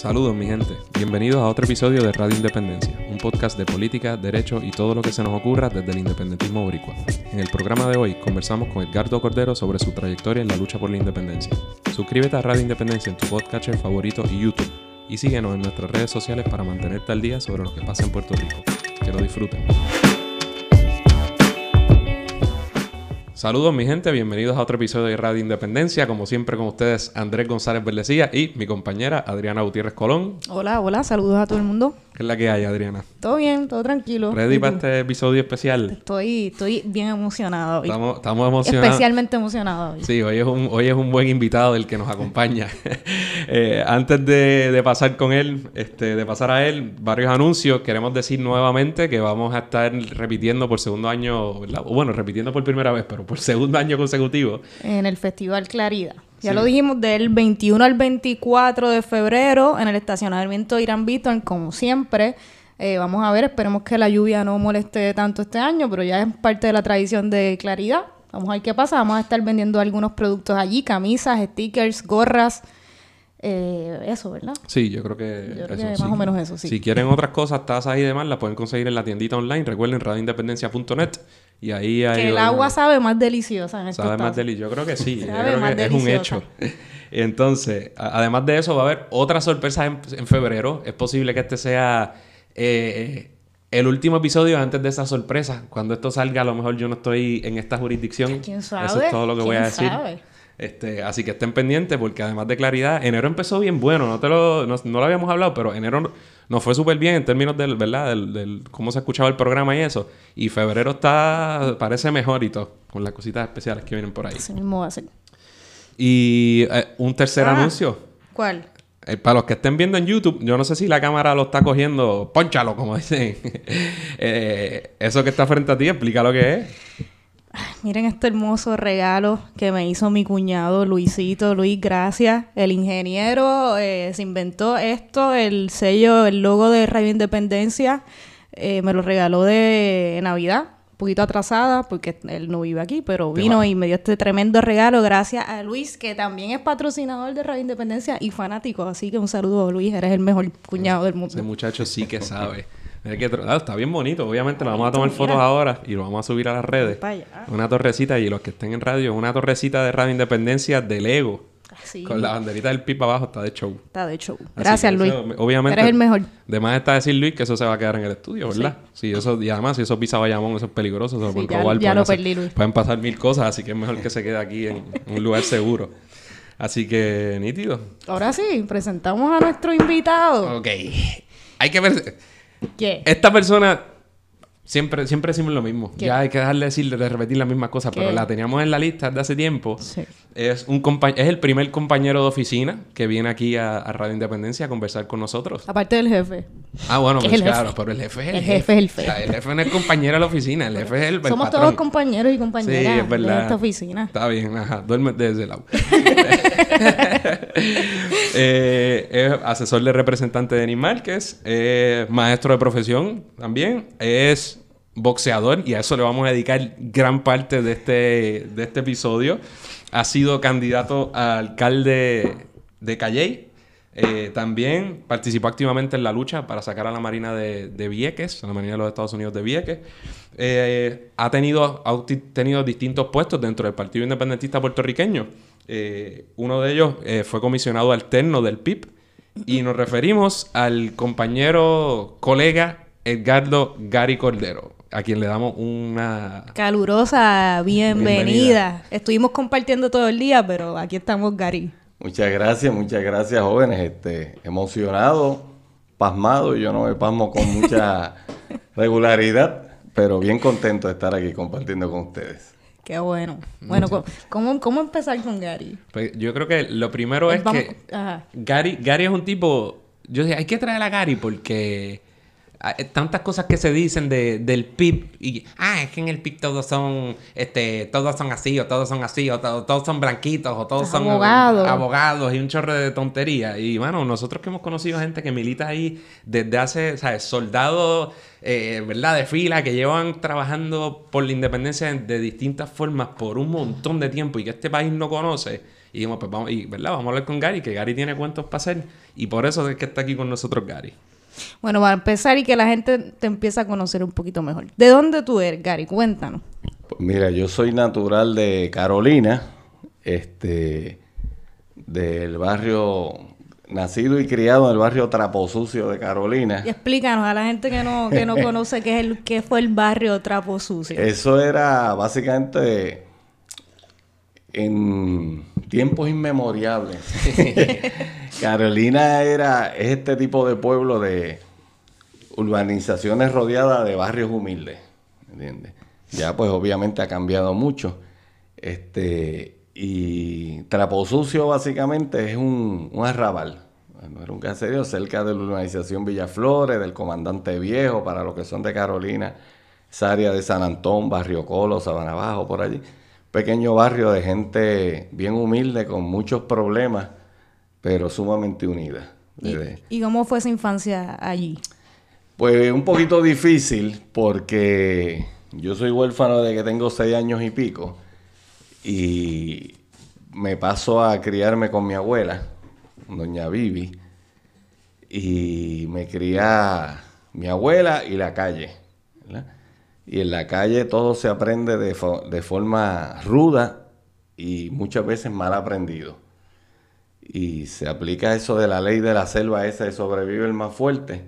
Saludos mi gente, bienvenidos a otro episodio de Radio Independencia, un podcast de política, derecho y todo lo que se nos ocurra desde el independentismo boricua. En el programa de hoy conversamos con Edgardo Cordero sobre su trayectoria en la lucha por la independencia. Suscríbete a Radio Independencia en tu podcatcher favorito y YouTube y síguenos en nuestras redes sociales para mantenerte al día sobre lo que pasa en Puerto Rico. Que lo disfruten. Saludos mi gente, bienvenidos a otro episodio de Radio Independencia. Como siempre con ustedes Andrés González Verdecía y mi compañera Adriana Gutiérrez Colón. Hola, hola, saludos a todo el mundo. ¿Qué es la que hay, Adriana? Todo bien, todo tranquilo. ¿Ready para este episodio especial? Estoy, estoy bien emocionado hoy. Estamos, estamos emocionados. Especialmente emocionado hoy. Sí, hoy es un, hoy es un buen invitado el que nos acompaña. Eh, antes de, de, pasar con él, este, de pasar a él, varios anuncios. Queremos decir nuevamente que vamos a estar repitiendo por segundo año, bueno, repitiendo por primera vez, pero por segundo año consecutivo. En el Festival Claridad. Ya sí. lo dijimos, del 21 al 24 de febrero en el estacionamiento Irán Beaton, como siempre. Eh, vamos a ver, esperemos que la lluvia no moleste tanto este año, pero ya es parte de la tradición de Claridad. Vamos a ver qué pasa. Vamos a estar vendiendo algunos productos allí, camisas, stickers, gorras. Eh, eso, ¿verdad? Sí, yo creo que, yo creo eso, que sí. más o menos eso, sí. Si quieren otras cosas, tazas y demás, las pueden conseguir en la tiendita online. Recuerden, radioindependencia.net. Y ahí hay... Que el agua sabe más deliciosa en Sabe más deliciosa. Yo creo que sí. Yo creo que es un hecho. Entonces, además de eso, va a haber otras sorpresas en, en febrero. Es posible que este sea eh, el último episodio antes de esa sorpresa. Cuando esto salga, a lo mejor yo no estoy en esta jurisdicción. ¿Quién sabe? Eso es todo lo que voy a ¿Quién decir. sabe? Este, así que estén pendientes porque además de claridad, enero empezó bien bueno, no te lo, no, no lo habíamos hablado, pero enero no- nos fue súper bien en términos del, ¿verdad? Del, del cómo se escuchaba el programa y eso. Y febrero está, parece mejor y todo, con las cositas especiales que vienen por ahí. Así mismo va a ser. Y eh, un tercer Ah. anuncio. ¿Cuál? Eh, para los que estén viendo en YouTube, yo no sé si la cámara lo está cogiendo, ponchalo, como dicen. Eh, eso que está frente a ti, explica lo que es. Miren este hermoso regalo que me hizo mi cuñado Luisito. Luis, gracias. El ingeniero eh, se inventó esto, el sello, el logo de Radio Independencia. eh, me lo regaló de Navidad, un poquito atrasada porque él no vive aquí, pero vino y me dio este tremendo regalo gracias a Luis, que también es patrocinador de Radio Independencia y fanático. Así que un saludo, Luis, eres el mejor cuñado del mundo. Ese muchacho sí que sabe. Que ah, está bien bonito. Obviamente lo vamos a tomar fotos ahora y lo vamos a subir a las redes. Una torrecita y los que estén en radio, una torrecita de Radio Independencia de Lego. Así. Con la banderita del PIP abajo está de show. Está de show. Así Gracias, Luis. eso, obviamente. Eres el mejor. De más está decir Luis que eso se va a quedar en el estudio, ¿verdad? Sí, eso, y además, si eso pisa Bayamón, eso es peligroso, se lo Sí, pueden ya- robar. ya pueden lo hacer- perdí, Luis. Pueden pasar mil cosas, así que es mejor que se quede aquí en un lugar seguro. Así que, nítido. Ahora sí, presentamos a nuestro invitado. Ok. Hay que ver. ¿Qué? Esta persona. Siempre, siempre decimos lo mismo. ¿Qué? Ya hay que dejarle decir, de repetir las mismas cosas, pero la teníamos en la lista desde hace tiempo. Sí. Es, un es el primer compañero de oficina que viene aquí a, a Radio Independencia a conversar con nosotros. Aparte del jefe. Ah, bueno, Es pues el claro, jefe. pero el jefe es el, El jefe es el O sea, jefe. el jefe no es el compañero de la oficina, el jefe es el, el Somos patrón. todos compañeros y Sí, compañeras es verdad. de esta oficina. Está bien, ajá. Duerme desde el lado. Eh, es asesor de representante de Denis Márquez. Es maestro de profesión también. Es boxeador y a eso le vamos a dedicar gran parte de este, de este episodio. Ha sido candidato a alcalde de Calley. Eh, también participó activamente en la lucha para sacar a la Marina de, de Vieques, a la Marina de los Estados Unidos de Vieques. Eh, ha tenido, ha tenido distintos puestos dentro del Partido Independentista puertorriqueño. Eh, uno de ellos eh, fue comisionado alterno del PIB. Y nos referimos al compañero, colega Edgardo Gary Cordero, a quien le damos una... Calurosa bienvenida. Bienvenida. Estuvimos compartiendo todo el día, pero aquí estamos, Gary. Muchas gracias, muchas gracias, jóvenes. Este, emocionado, pasmado. Yo no me pasmo con mucha regularidad, pero bien contento de estar aquí compartiendo con ustedes. Qué bueno. Bueno, ¿cómo, cómo empezar con Gary? Pues yo creo que lo primero es Vamos- que... Ajá. Gary, Gary es un tipo. Yo dije, hay que traer a Gary porque tantas cosas que se dicen de, del PIB. Y, ah, es que en el PIB todos son, este, todos son así, o todos son así, o to- todos son blanquitos, o todos son Abogados. abogados y un chorro de tontería. Y bueno, nosotros que hemos conocido gente que milita ahí desde hace, ¿sabes? Soldados, eh, ¿verdad? De fila que llevan trabajando por la independencia de distintas formas por un montón de tiempo y que este país no conoce. Y dijimos, pues vamos, y, ¿verdad? Vamos a hablar con Gary, que Gary tiene cuentos para hacer. Y por eso es que está aquí con nosotros Gary. Bueno, para empezar y que la gente te empiece a conocer un poquito mejor. ¿De dónde tú eres, Gary? Cuéntanos. Pues mira, yo soy natural de Carolina, este, del barrio, nacido y criado en el barrio Trapo Sucio de Carolina. Y explícanos a la gente que no, que no conoce qué es el, qué fue el barrio Trapo Sucio. Eso era básicamente en tiempos inmemoriales. Carolina era este tipo de pueblo de urbanizaciones rodeadas de barrios humildes, ¿entiendes? Ya pues obviamente ha cambiado mucho. Este, y Trapo Sucio básicamente es un, un arrabal. Bueno, era un caserío cerca de la urbanización Villaflores, del Comandante Viejo, para los que son de Carolina, esa área de San Antón, Barrio Colo, Sabana Bajo, por allí pequeño barrio de gente bien humilde, con muchos problemas, pero sumamente unida. ¿Y, ¿Y cómo fue esa infancia allí? Pues un poquito difícil porque yo soy huérfano de que tengo seis años y pico y me paso a criarme con mi abuela, doña Vivi, y me cría mi abuela y la calle. ¿verdad? Y en la calle todo se aprende de, de forma ruda y muchas veces mal aprendido. Y se aplica eso de la ley de la selva esa de sobrevive el más fuerte.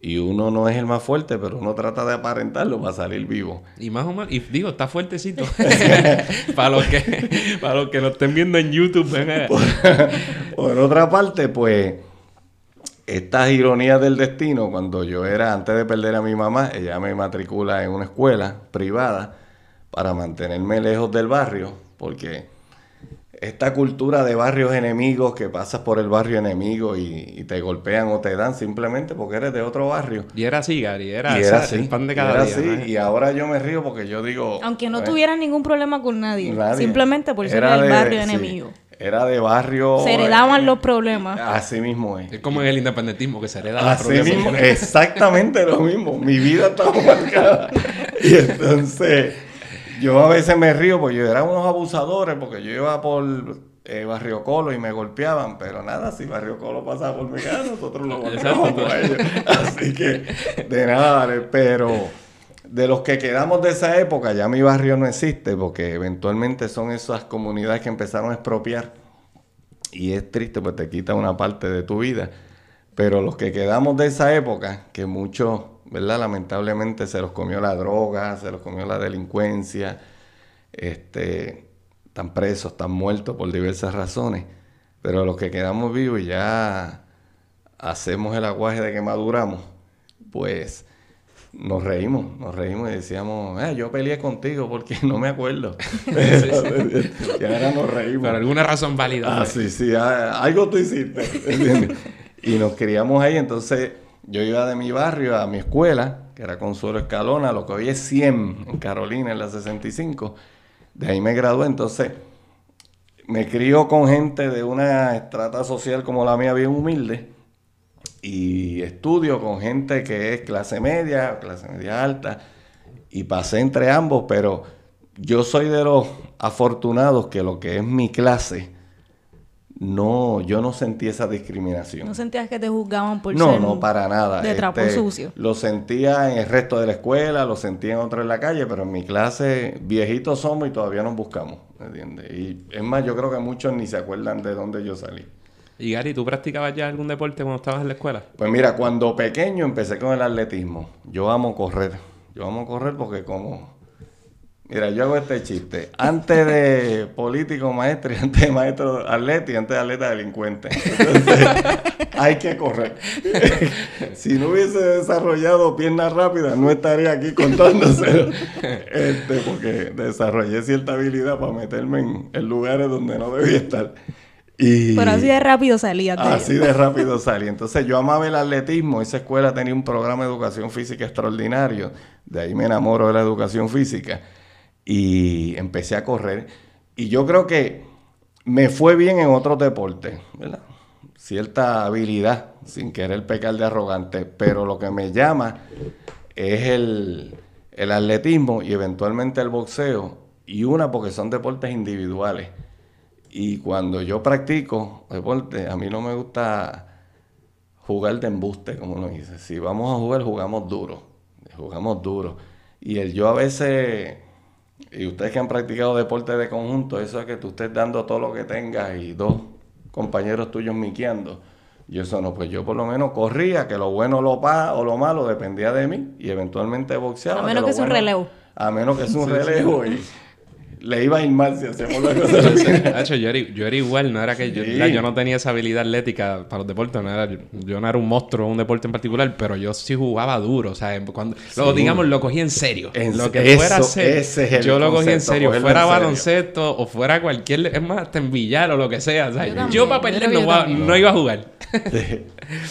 Y uno no es el más fuerte, pero uno trata de aparentarlo para salir vivo. Y más o menos, y digo, está fuertecito. para, los que, para los que lo estén viendo en YouTube, por, por otra parte, pues estas ironías del destino, cuando yo era, antes de perder a mi mamá, ella me matricula en una escuela privada para mantenerme lejos del barrio, porque esta cultura de barrios enemigos, que pasas por el barrio enemigo y, te golpean o te dan simplemente porque eres de otro barrio. Y era así, Gary, era, y era así, el pan de cada día. Así, Y ahora yo me río porque yo digo... Aunque no pues, tuviera ningún problema con nadie, simplemente por ser el barrio enemigo era de barrio. Se heredaban los problemas. Así mismo es. Es como en el independentismo, que se heredaban los problemas. Así mismo, exactamente lo mismo. Mi vida estaba marcada. Y entonces, yo a veces me río porque yo era unos abusadores, porque yo iba por eh, Barrio Colo y me golpeaban, pero nada, si Barrio Colo pasaba por mi casa, nosotros lo golpeábamos por ellos. Así que, de nada, pero de los que quedamos de esa época, ya mi barrio no existe porque eventualmente son esas comunidades que empezaron a expropiar y es triste porque te quita una parte de tu vida. Pero los que quedamos de esa época, que muchos, ¿verdad? Lamentablemente se los comió la droga, se los comió la delincuencia, este, están presos, están muertos por diversas razones. Pero los que quedamos vivos y ya hacemos el aguaje de que maduramos, pues nos reímos, nos reímos y decíamos, eh, yo peleé contigo porque no me acuerdo. y ahora nos reímos. Por alguna razón válida. Ah, sí, sí, ah, algo tú hiciste. y nos criamos ahí, entonces yo iba de mi barrio a mi escuela, que era Consuelo Escalona, lo que hoy es 100 en Carolina, en la 65. De ahí me gradué, entonces me crío con gente de una estrata social como la mía, bien humilde y estudio con gente que es clase media, clase media alta, y pasé entre ambos, pero yo soy de los afortunados que lo que es mi clase, no, yo no sentí esa discriminación. ¿No sentías que te juzgaban por no, ser No, para nada. De trapo este, sucio. Lo sentía en el resto de la escuela, lo sentía en otro en la calle, pero en mi clase viejitos somos y todavía nos buscamos, ¿entiendes? Y es más, yo creo que muchos ni se acuerdan de dónde yo salí. Y Gary, ¿tú practicabas ya algún deporte cuando estabas en la escuela? Pues mira, cuando pequeño empecé con el atletismo. Yo amo correr. Yo amo correr porque como... Mira, yo hago este chiste. Antes de político maestro y antes de maestro atleta y antes de atleta delincuente. Entonces, hay que correr. si no hubiese desarrollado piernas rápidas, no estaría aquí contándose. Este, porque desarrollé cierta habilidad para meterme en, en lugares donde no debía estar. Pero así de rápido salía. Así de rápido salía. Entonces yo amaba el atletismo. Esa escuela tenía un programa de educación física extraordinario. De ahí me enamoro de la educación física. Y empecé a correr. Y yo creo que me fue bien en otros deportes, ¿verdad? Cierta habilidad, sin querer pecar de arrogante. Pero lo que me llama es el, el atletismo y eventualmente el boxeo. Y una porque son deportes individuales Y cuando yo practico deporte, a mí no me gusta jugar de embuste, como uno dice. Si vamos a jugar, jugamos duro. Jugamos duro. Y el yo a veces, y ustedes que han practicado deporte de conjunto, eso es que tú estés dando todo lo que tengas y dos compañeros tuyos miqueando. Yo eso no, pues yo por lo menos corría, que lo bueno lo pa, o lo malo dependía de mí y eventualmente boxeaba. A menos que, es un relevo. A menos que es un relevo y le iba a ir mal si hacemos la cosa. yo, era, yo era igual, no era que yo, yo, no tenía esa habilidad atlética para los deportes, no era, yo no era un monstruo en un deporte en particular, pero yo sí jugaba duro, o sea, cuando, lo, digamos, lo cogí en serio. lo que fuera a ser, yo lo cogí en serio, fuera baloncesto o fuera cualquier, es más, hasta en billar o lo que sea, o sea yo, para perder no, iba a jugar.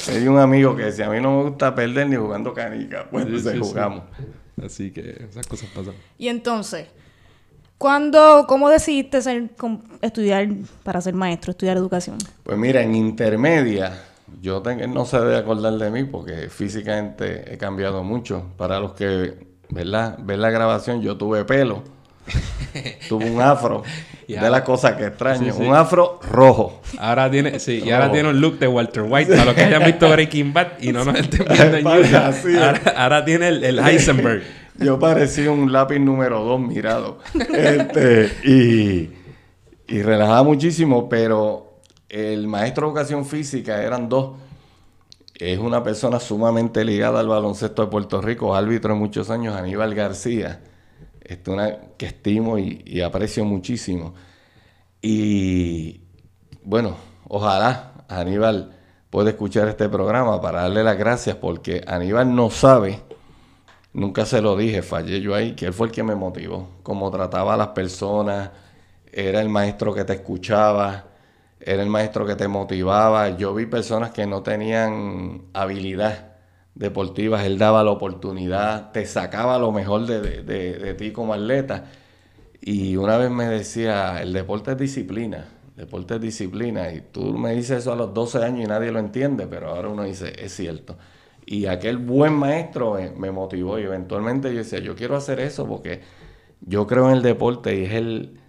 Hay un amigo que decía, a mí no me gusta perder ni jugando canica, pues jugamos. Así que esas cosas pasan. Y entonces... ¿Cuándo, cómo decidiste ser, estudiar para ser maestro, estudiar educación? Pues mira, en intermedia, yo tengo, no se debe acordar de mí porque físicamente he cambiado mucho. Para los que, ¿verdad? Ven la grabación, yo tuve pelo. tuve un afro. de las cosas que extraño. Un afro rojo. Ahora tiene, sí, y ahora tiene un look de Walter White. Para los que hayan visto Breaking Bad y no nos estén viendo en YouTube. Ahora, tiene el, el Heisenberg. Yo parecía un lápiz número dos mirado. Este, y, y relajaba muchísimo, pero el maestro de educación física eran dos. Es una persona sumamente ligada al baloncesto de Puerto Rico, árbitro de muchos años, Aníbal García, este, una, que estimo y, y aprecio muchísimo. Y bueno, ojalá Aníbal pueda escuchar este programa para darle las gracias porque Aníbal no sabe Nunca se lo dije, fallé yo ahí, que él fue el que me motivó. Cómo trataba a las personas, era el maestro que te escuchaba, era el maestro que te motivaba. Yo vi personas que no tenían habilidad deportiva, él daba la oportunidad, te sacaba lo mejor de, de ti como atleta. Y una vez me decía, el deporte es disciplina, el deporte es disciplina. Y tú me dices eso a los 12 años y nadie lo entiende, pero ahora uno dice, es cierto. Y aquel buen maestro me, motivó y eventualmente yo decía, yo quiero hacer eso porque yo creo en el deporte y es el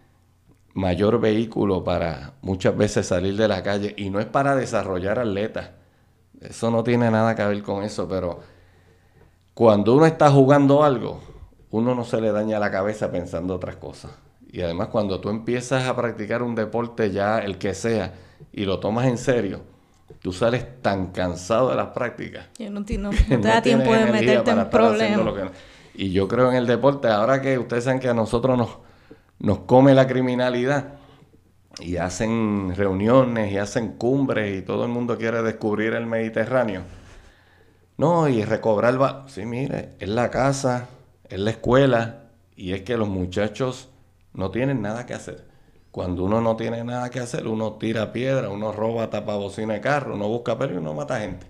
mayor vehículo para muchas veces salir de la calle y no es para desarrollar atletas. Eso no tiene nada que ver con eso, pero cuando uno está jugando algo, uno no se le daña la cabeza pensando otras cosas. Y además cuando tú empiezas a practicar un deporte ya el que sea y lo tomas en serio, tú sales tan cansado de las prácticas. Yo no, no, te da tiempo de meterte en problemas. Y yo creo en el deporte, ahora que ustedes saben que a nosotros nos, nos come la criminalidad y hacen reuniones y hacen cumbres y todo el mundo quiere descubrir el Mediterráneo. No, y recobrar... Sí, mire, es la casa, es la escuela y es que los muchachos no tienen nada que hacer. Cuando uno no tiene nada que hacer, uno tira piedra, uno roba tapabocina de carro, uno busca pelo y uno mata gente.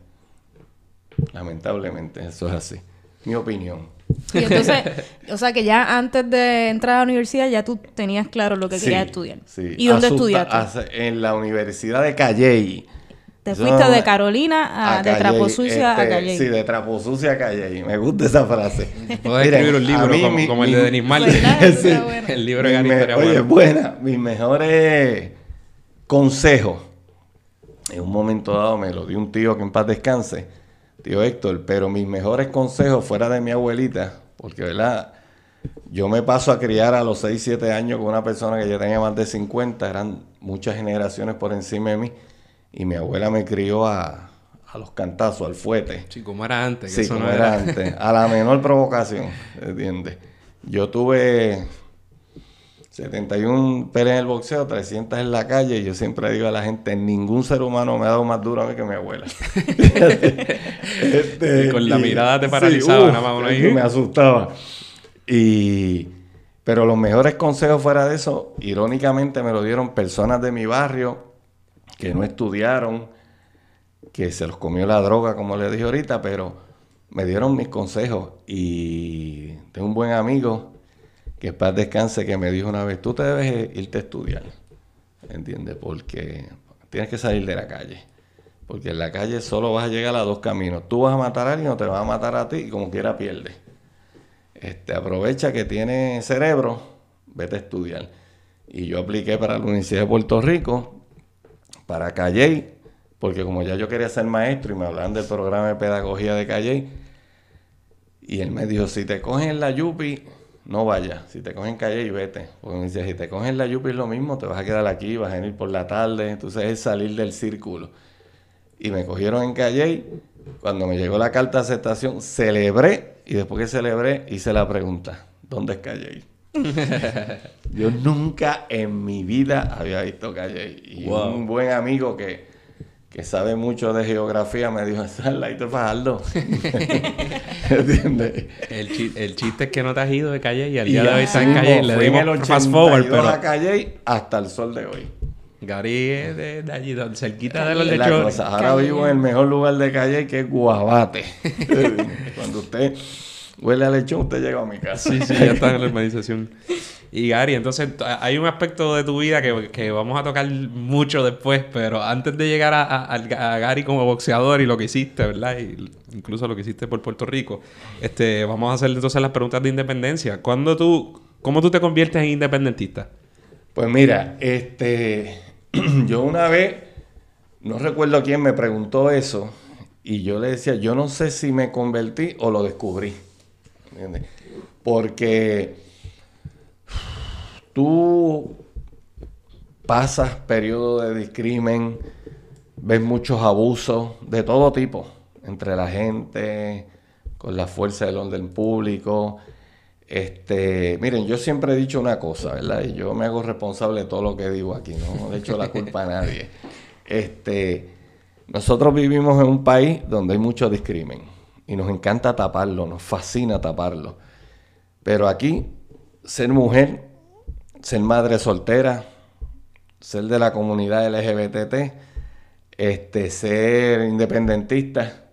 Lamentablemente, eso es así. Mi opinión. Y entonces, o sea que ya antes de entrar a la universidad ya tú tenías claro lo que querías estudiar. Sí. ¿Y dónde estudiaste? En la Universidad de Calley. Te fuiste de Carolina a, de Trapo Sucia a este, Calle. Sí, de Trapo Sucia a Calle. Me gusta esa frase. Puedes escribir un libro como, el de Denis Marley. El libro de Gary Oye, buena. Mis mejores consejos. En un momento dado me lo dio un tío que en paz descanse, tío Héctor, pero mis mejores consejos fuera de mi abuelita, porque, ¿verdad? Yo me paso a criar a los 6, 7 años con una persona que ya tenía más de 50, eran muchas generaciones por encima de mí y mi abuela me crió a, a los cantazos, al fuete. Sí, como era antes. sí, como era. antes. A la menor provocación, ¿entiendes? Yo tuve 71 peleas en el boxeo, 300 en la calle y yo siempre digo a la gente, ningún ser humano me ha dado más duro a mí que mi abuela. este, y con la mirada te paralizaba, nada más ahí. Me asustaba. Y... Pero los mejores consejos fuera de eso, irónicamente me lo dieron personas de mi barrio que no estudiaron, que se los comió la droga, como les dije ahorita, pero me dieron mis consejos y tengo un buen amigo que paz descanse que me dijo una vez, tú te debes irte a estudiar, ¿entiendes? Porque tienes que salir de la calle. Porque en la calle solo vas a llegar a dos caminos. Tú vas a matar a alguien o te vas a matar a ti y como quiera pierdes. Este, aprovecha que tienes cerebro, vete a estudiar. Y yo apliqué para la Universidad de Puerto Rico, para Calley, porque como ya yo quería ser maestro y me hablaban del programa de pedagogía de Calley, y él me dijo, si te cogen la Yupi, no vayas. Si te cogen Calley, vete. Porque me decía, si te cogen la Yupi es lo mismo, te vas a quedar aquí, vas a venir por la tarde. Entonces es salir del círculo. Y me cogieron en Calley. Cuando me llegó la carta de aceptación, celebré. Y después que celebré, hice la pregunta, ¿dónde es Calley? Yo nunca en mi vida había visto Calley. Y un buen amigo que, que sabe mucho de geografía me dijo, esa es la de Fajardo. ¿Entiendes? El, chi el, chiste es que no te has ido de Calle y al día de hoy está en Calle. Le dimos el fast forward, pero... a Calle hasta el sol de hoy. Gary es de, de allí, cerquita de los lechones. Ahora vivo en el mejor lugar de Calle que es Guabate. Cuando usted huele a lechón, usted llega a mi casa. Sí, sí, ya está en la urbanización. Y Gary, entonces hay un aspecto de tu vida que, vamos a tocar mucho después, pero antes de llegar a, Gary como boxeador y lo que hiciste, ¿verdad? Y incluso lo que hiciste por Puerto Rico, este, vamos a hacer entonces las preguntas de independencia. ¿Cuándo tú, ¿Cómo tú te conviertes en independentista? Pues mira, este, yo una vez, no recuerdo quién me preguntó eso, y yo le decía, yo no sé si me convertí o lo descubrí. Porque tú pasas periodos de discrimen, ves muchos abusos de todo tipo entre la gente, con la fuerza del orden público. Este, miren, yo siempre he dicho una cosa, ¿verdad? Y yo me hago responsable de todo lo que digo aquí, no le echo la culpa a nadie. Este, nosotros vivimos en un país donde hay mucho discrimen y nos encanta taparlo, nos fascina taparlo. Pero aquí, ser mujer ser madre soltera, ser de la comunidad LGBT, este, ser independentista,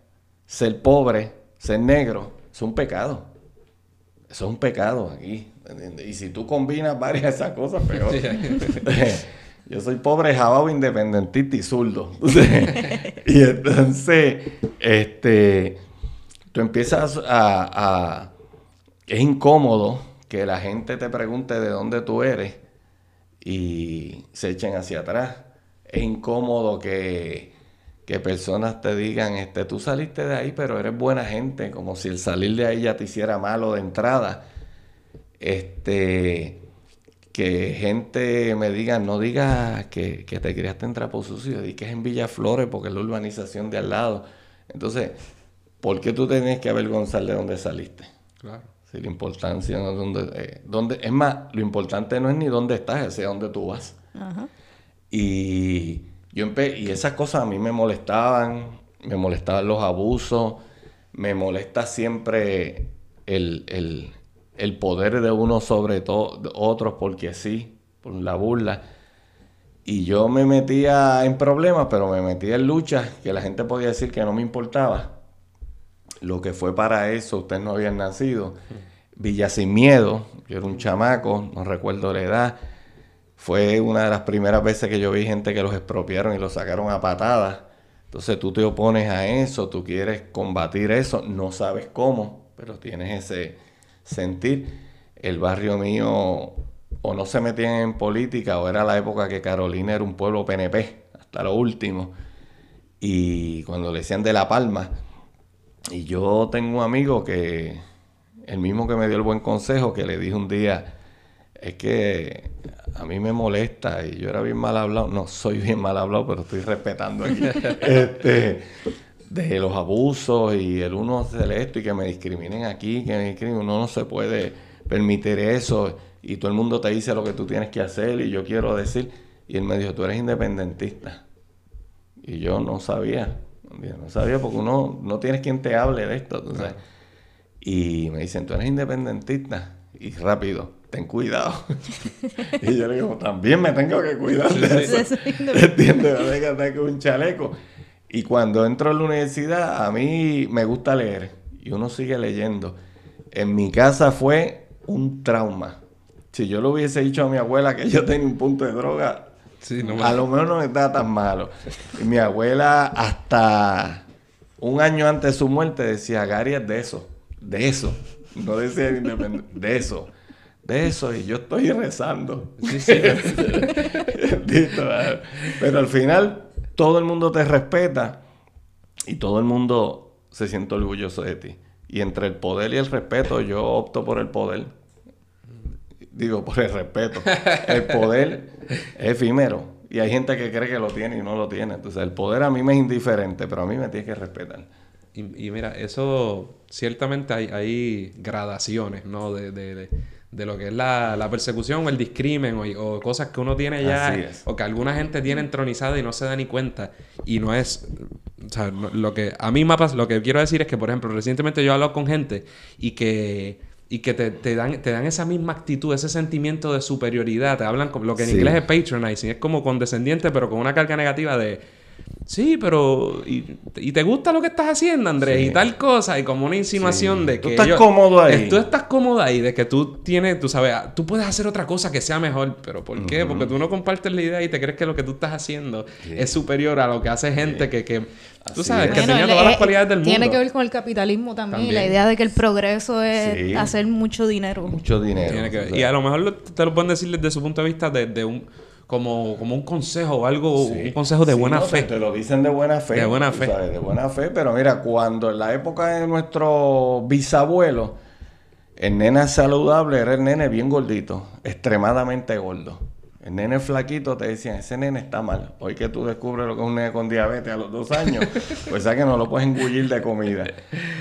ser pobre, ser negro, es un pecado. Eso es un pecado aquí. Y si tú combinas varias de esas cosas, peor. Yo soy pobre, jabao, independentista y zurdo. y entonces, este, tú empiezas a. Es incómodo que la gente te pregunte de dónde tú eres y se echen hacia atrás. Es incómodo que, personas te digan, este, tú saliste de ahí, pero eres buena gente, como si el salir de ahí ya te hiciera malo de entrada. Este, que gente me diga, no digas que, te criaste en Trapo Sucio, di que es en Villaflores porque es la urbanización de al lado. Entonces, ¿por qué tú tienes que avergonzar de dónde saliste? Claro. Si la importancia no es donde, eh, Es más, lo importante no es ni dónde estás, es dónde tú vas. Y yo y esas cosas a mí me molestaban, me molestaban los abusos, me molesta siempre el, poder de uno sobre todo otros porque sí, por la burla. Y yo me metía en problemas, pero me metía en luchas que la gente podía decir que no me importaba lo que fue para eso, ustedes no habían nacido. Villa Sin Miedo, yo era un chamaco, no recuerdo la edad. Fue una de las primeras veces que yo vi gente que los expropiaron y los sacaron a patadas. Entonces tú te opones a eso, tú quieres combatir eso, no sabes cómo, pero tienes ese sentir. El barrio mío o no se metían en política o era la época que Carolina era un pueblo PNP, hasta lo último. Y cuando le decían de La Palma, y yo tengo un amigo que, el mismo que me dio el buen consejo, que le dije un día, es que a mí me molesta y yo era bien mal hablado, no soy bien mal hablado, pero estoy respetando aquí, este, de los abusos y el uno hacer esto y que me discriminen aquí, que me discriminen, uno no se puede permitir eso y todo el mundo te dice lo que tú tienes que hacer y yo quiero decir, y él me dijo, tú eres independentista. Y yo no sabía. No sabía porque uno no tienes quien te hable de esto. Y me dicen, tú eres independentista. Y rápido, ten cuidado. y yo le digo, también me tengo que cuidar de eso. ¿Entiendes? Tengo un chaleco. Y cuando entro a la universidad, a mí me gusta leer. Y uno sigue leyendo. En mi casa fue un trauma. Si yo le hubiese dicho a mi abuela que yo tenía un punto de droga, a lo mejor no estaba tan malo. Y mi abuela hasta un año antes de su muerte decía, Gary es de eso, de eso. No decía de eso, de eso y yo estoy rezando. Sí, sí. Pero al final todo el mundo te respeta y todo el mundo se siente orgulloso de ti. Y entre el poder y el respeto, yo opto por el poder. Digo, por el respeto. El poder es efímero. Y hay gente que cree que lo tiene y no lo tiene. Entonces, el poder a mí me es indiferente, pero a mí me tiene que respetar. Y, mira, eso ciertamente hay, hay gradaciones, ¿no? De, de, de, lo que es la, la persecución o el discrimen o, cosas que uno tiene ya o que alguna gente tiene entronizada y no se da ni cuenta. Y no es... O sea, lo que a mí me pasa, lo que quiero decir es que, por ejemplo, recientemente yo he hablado con gente y que y que te, te, dan, te dan esa misma actitud, ese sentimiento de superioridad. Te hablan con lo que en inglés es patronizing, es como condescendiente, pero con una carga negativa de Sí, pero. Y, te gusta lo que estás haciendo, Andrés? Y tal cosa. Y como una insinuación de que. Tú estás cómodo ahí. Tú estás cómodo ahí, de que tú tienes. Tú sabes, tú puedes hacer otra cosa que sea mejor. ¿Pero por qué? Porque tú no compartes la idea y te crees que lo que tú estás haciendo es superior a lo que hace gente que. que tú sabes, que tenía todas las cualidades del mundo. Tiene que ver con el capitalismo también. La idea de que el progreso es hacer mucho dinero. Mucho dinero. Y a lo mejor te lo pueden decir desde su punto de vista de un como, como un consejo o algo, un consejo de buena fe. Te, lo dicen de buena fe. De buena fe. de buena fe, pero mira, cuando en la época de nuestro bisabuelo, el nene saludable era el nene bien gordito, extremadamente gordo. El nene flaquito te decían, ese nene está mal. Hoy que tú descubres lo que es un nene con diabetes a los dos años, pues sabes que no lo puedes engullir de comida.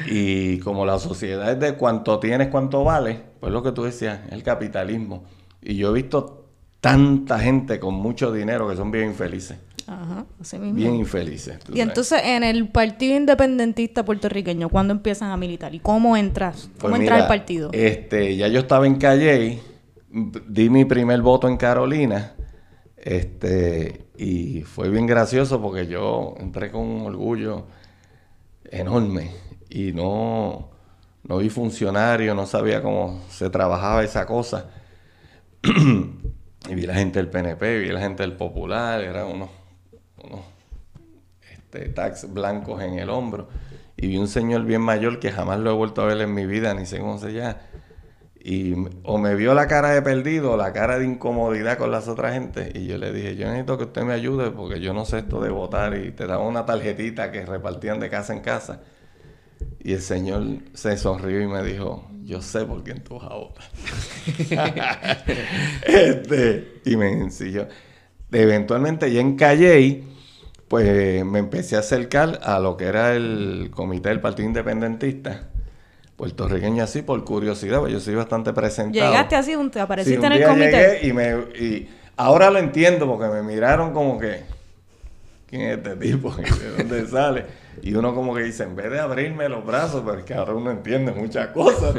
Y como la sociedad es de cuánto tienes, cuánto vale, pues lo que tú decías, el capitalismo. Y yo he visto tanta gente con mucho dinero que son bien infelices. Ajá, así mismo. Bien infelices. Y entonces, en el Partido Independentista Puertorriqueño, ¿cuándo empiezan a militar? ¿Y cómo entras? ¿Cómo pues entras al partido? Este, ya yo estaba en Calle, di mi primer voto en Carolina, este, y fue bien gracioso porque yo entré con un orgullo enorme y no, no vi funcionario, no sabía cómo se trabajaba esa cosa. Y vi la gente del PNP, vi la gente del Popular, eran unos, unos este, tax blancos en el hombro. Y vi un señor bien mayor que jamás lo he vuelto a ver en mi vida, ni sé cómo se llama. Y o me vio la cara de perdido o la cara de incomodidad con las otras gente. Y yo le dije, yo necesito que usted me ayude porque yo no sé esto de votar. Y te daba una tarjetita que repartían de casa en casa. Y el señor se sonrió y me dijo, yo sé por quién tú vas a votar. este, y me enseñó. Eventualmente ya en Calle, pues me empecé a acercar a lo que era el comité del Partido Independentista puertorriqueño así por curiosidad, porque yo soy bastante presentado. Llegaste así, te apareciste en el comité. y me y ahora lo entiendo porque me miraron como que ¿quién es este tipo? ¿De dónde sale? Y uno como que dice, en vez de abrirme los brazos, porque ahora uno entiende muchas cosas.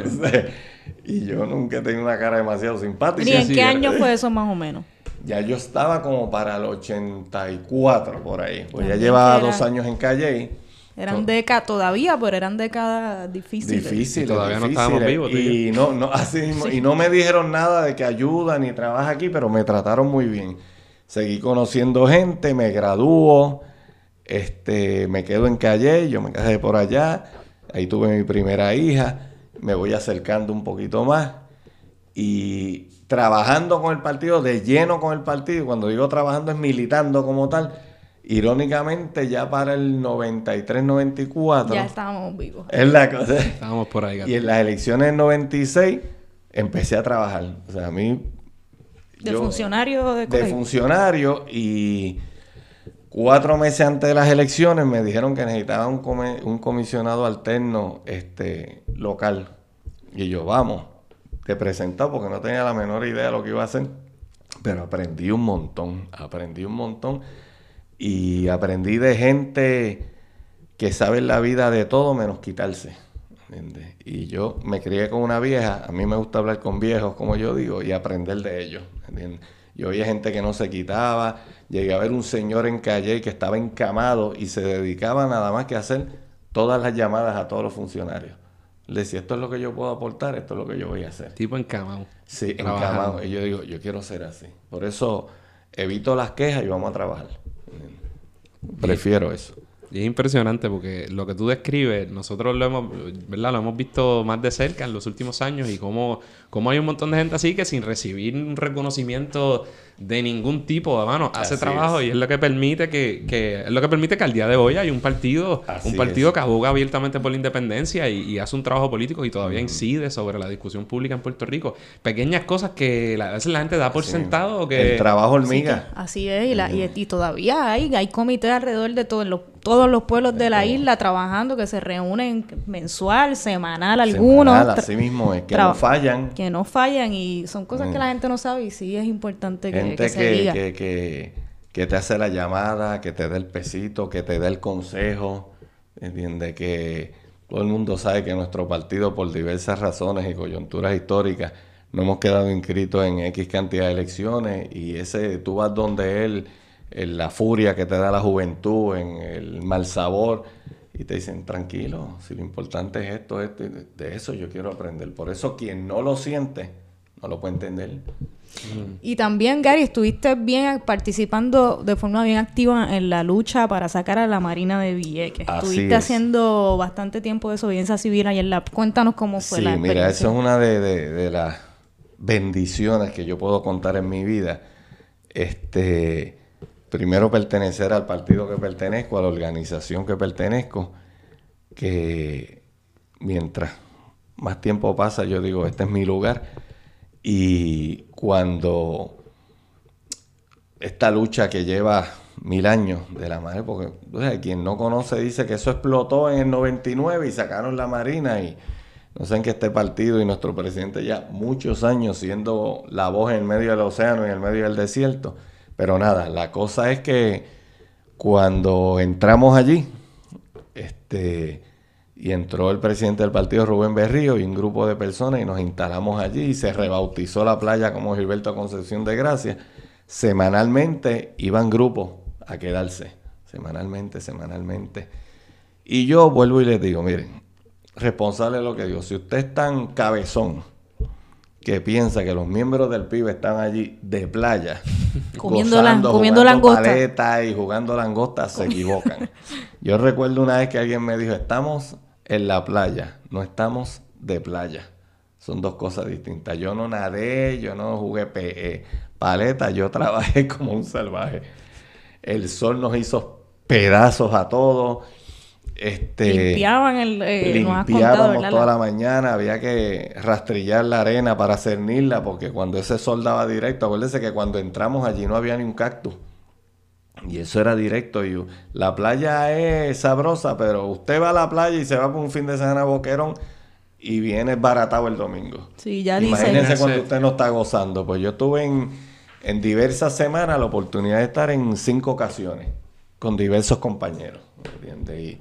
y yo nunca he tenido una cara demasiado simpática. ¿Y en qué año fue eso más o menos? Ya yo estaba como para el 84 por ahí. Pues ya llevaba dos años en Calle. Eran décadas todavía, pero eran décadas difíciles. Difíciles. todavía no estábamos vivos. Y no, no, así y no me dijeron nada de que ayuda ni trabaja aquí, pero me trataron muy bien. Seguí conociendo gente, me graduó este, me quedo en Calle, yo me casé por allá, ahí tuve mi primera hija, me voy acercando un poquito más y trabajando con el partido, de lleno con el partido, cuando digo trabajando es militando como tal, irónicamente ya para el 93-94. Ya estábamos vivos. Es la cosa. Estábamos por ahí. Y en las elecciones del 96 empecé a trabajar. O sea, a mí... De funcionario de De funcionario y Cuatro meses antes de las elecciones me dijeron que necesitaba un, un comisionado alterno este, local. Y yo, vamos, te presentó porque no tenía la menor idea de lo que iba a hacer. Pero aprendí un montón, aprendí un montón. Y aprendí de gente que sabe la vida de todo menos quitarse. Y yo me crié con una vieja, a mí me gusta hablar con viejos, como yo digo, y aprender de ellos. ¿entiendes? Yo veía gente que no se quitaba. Llegué a ver un señor en calle que estaba encamado y se dedicaba nada más que a hacer todas las llamadas a todos los funcionarios. Le decía, esto es lo que yo puedo aportar, esto es lo que yo voy a hacer. Tipo encamado. Sí, encamado. Y yo digo, yo quiero ser así. Por eso evito las quejas y vamos a trabajar. Prefiero eso. Y es impresionante porque lo que tú describes, nosotros lo hemos, ¿verdad? Lo hemos visto más de cerca en los últimos años y cómo, cómo hay un montón de gente así que sin recibir un reconocimiento de ningún tipo, mano, hace trabajo y es lo que permite que, que, es lo que permite que al día de hoy hay un partido, un partido que aboga abiertamente por la independencia y, hace un trabajo político y todavía incide sobre la discusión pública en Puerto Rico. Pequeñas cosas que a veces la gente da por sentado que... El trabajo hormiga. así es, y, la, y, todavía hay, hay comités alrededor de todos los todos los pueblos de la isla trabajando, que se reúnen mensual, semanal, algunos. así mismo es, que no fallan. Que no fallan y son cosas que la mm. gente no sabe y sí es importante que, que, se diga. Que, que, que, te hace la llamada, que te dé el pesito, que te dé el consejo, ¿entiendes? Que todo el mundo sabe que nuestro partido, por diversas razones y coyunturas históricas, no hemos quedado inscritos en X cantidad de elecciones y ese, tú vas donde él en la furia que te da la juventud, en el mal sabor, y te dicen, tranquilo, si lo importante es esto, esto, de eso yo quiero aprender. Por eso quien no lo siente, no lo puede entender. Y también, Gary, estuviste bien participando de forma bien activa en la lucha para sacar a la Marina de Villeques. estuviste haciendo bastante tiempo de desobediencia civil ayer. La... Cuéntanos cómo fue la experiencia. mira, eso es una de, de las bendiciones que yo puedo contar en mi vida. Este primero pertenecer al partido que pertenezco, a la organización que pertenezco, que mientras más tiempo pasa, yo digo, este es mi lugar. Y cuando esta lucha que lleva mil años de la madre, porque quien no conoce dice que eso explotó en el 99 y sacaron la Marina y no sé en qué este partido y nuestro presidente ya muchos años siendo la voz en medio del océano y en medio del desierto. Pero nada, la cosa es que cuando entramos allí, este, y entró el presidente del partido Rubén Berrío y un grupo de personas y nos instalamos allí y se rebautizó la playa como Gilberto Concepción de Gracia. Semanalmente iban grupos a quedarse, semanalmente, semanalmente. Y yo vuelvo y les digo, miren, responsable de lo que digo, si usted es tan cabezón, que piensa que los miembros del PIB están allí de playa, comiendo, gozando, comiendo langosta y jugando langosta, se equivocan. Yo recuerdo una vez que alguien me dijo, estamos en la playa, no estamos de playa. Son dos cosas distintas. Yo no nadé, yo no jugué PE, paleta, yo trabajé como un salvaje. El sol nos hizo pedazos a todos este, limpiaban el eh, limpiábamos toda la mañana, había que rastrillar la arena para cernirla, porque cuando ese sol daba directo, acuérdese que cuando entramos allí no había ni un cactus. Y eso era directo. Y la playa es sabrosa, pero usted va a la playa y se va por un fin de semana a Boquerón y viene baratado el domingo. Sí, ya Imagínese cuando usted no está gozando. Pues yo tuve en, en diversas semanas la oportunidad de estar en cinco ocasiones con diversos compañeros. ¿entiendes? Y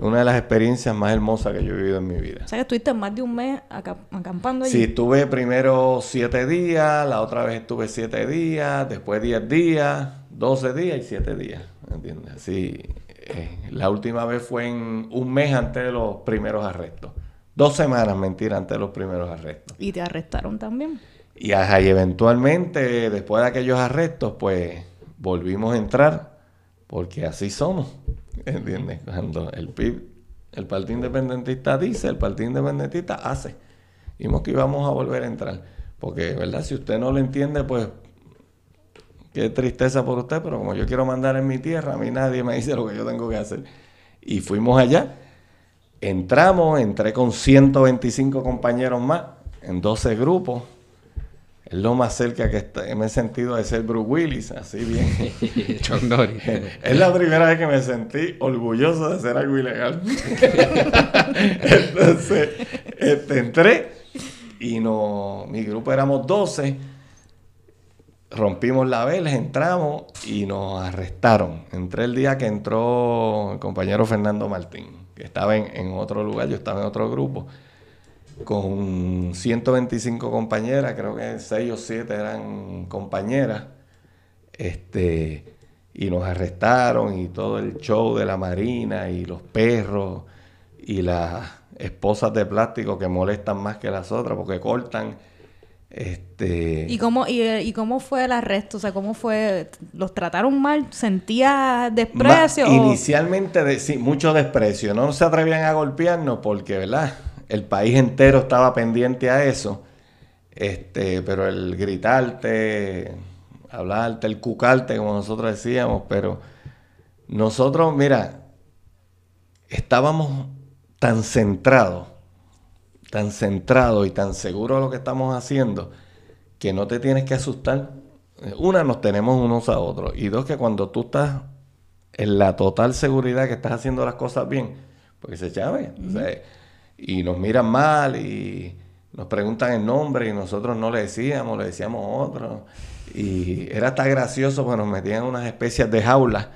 una de las experiencias más hermosas que yo he vivido en mi vida. O sea, que estuviste más de un mes acampando allí. Sí, estuve primero siete días, la otra vez estuve siete días, después diez días, doce días y siete días, ¿entiendes? Así, eh, la última vez fue en un mes antes de los primeros arrestos. Dos semanas, mentira, antes de los primeros arrestos. ¿Y te arrestaron también? Y, y eventualmente, después de aquellos arrestos, pues volvimos a entrar, porque así somos. ¿Entiendes? Cuando el PIB, el Partido Independentista dice, el Partido Independentista hace. Vimos que íbamos a volver a entrar. Porque, ¿verdad? Si usted no lo entiende, pues qué tristeza por usted, pero como yo quiero mandar en mi tierra, a mí nadie me dice lo que yo tengo que hacer. Y fuimos allá, entramos, entré con 125 compañeros más, en 12 grupos, es lo más cerca que me he sentido de ser Bruce Willis, así bien. es la primera vez que me sentí orgulloso de hacer algo ilegal. Entonces, este, entré y no, mi grupo éramos 12, rompimos la vela, entramos y nos arrestaron. Entré el día que entró el compañero Fernando Martín, que estaba en, otro lugar, yo estaba en otro grupo con 125 compañeras, creo que 6 o 7 eran compañeras, este, y nos arrestaron y todo el show de la marina y los perros y las esposas de plástico que molestan más que las otras porque cortan Este... ¿Y cómo, y, y cómo fue el arresto? O sea, ¿cómo fue? ¿Los trataron mal? ¿Sentías desprecio? Ma- Inicialmente, de- sí, mucho desprecio. No se atrevían a golpearnos porque, ¿verdad? El país entero estaba pendiente a eso. Este, pero el gritarte, hablarte, el cucarte, como nosotros decíamos, pero nosotros, mira, estábamos tan centrados, tan centrados y tan seguros de lo que estamos haciendo, que no te tienes que asustar. Una, nos tenemos unos a otros. Y dos, que cuando tú estás en la total seguridad que estás haciendo las cosas bien, porque se o sea, y nos miran mal y nos preguntan el nombre y nosotros no le decíamos, le decíamos otro. Y era hasta gracioso porque nos metían en unas especies de jaulas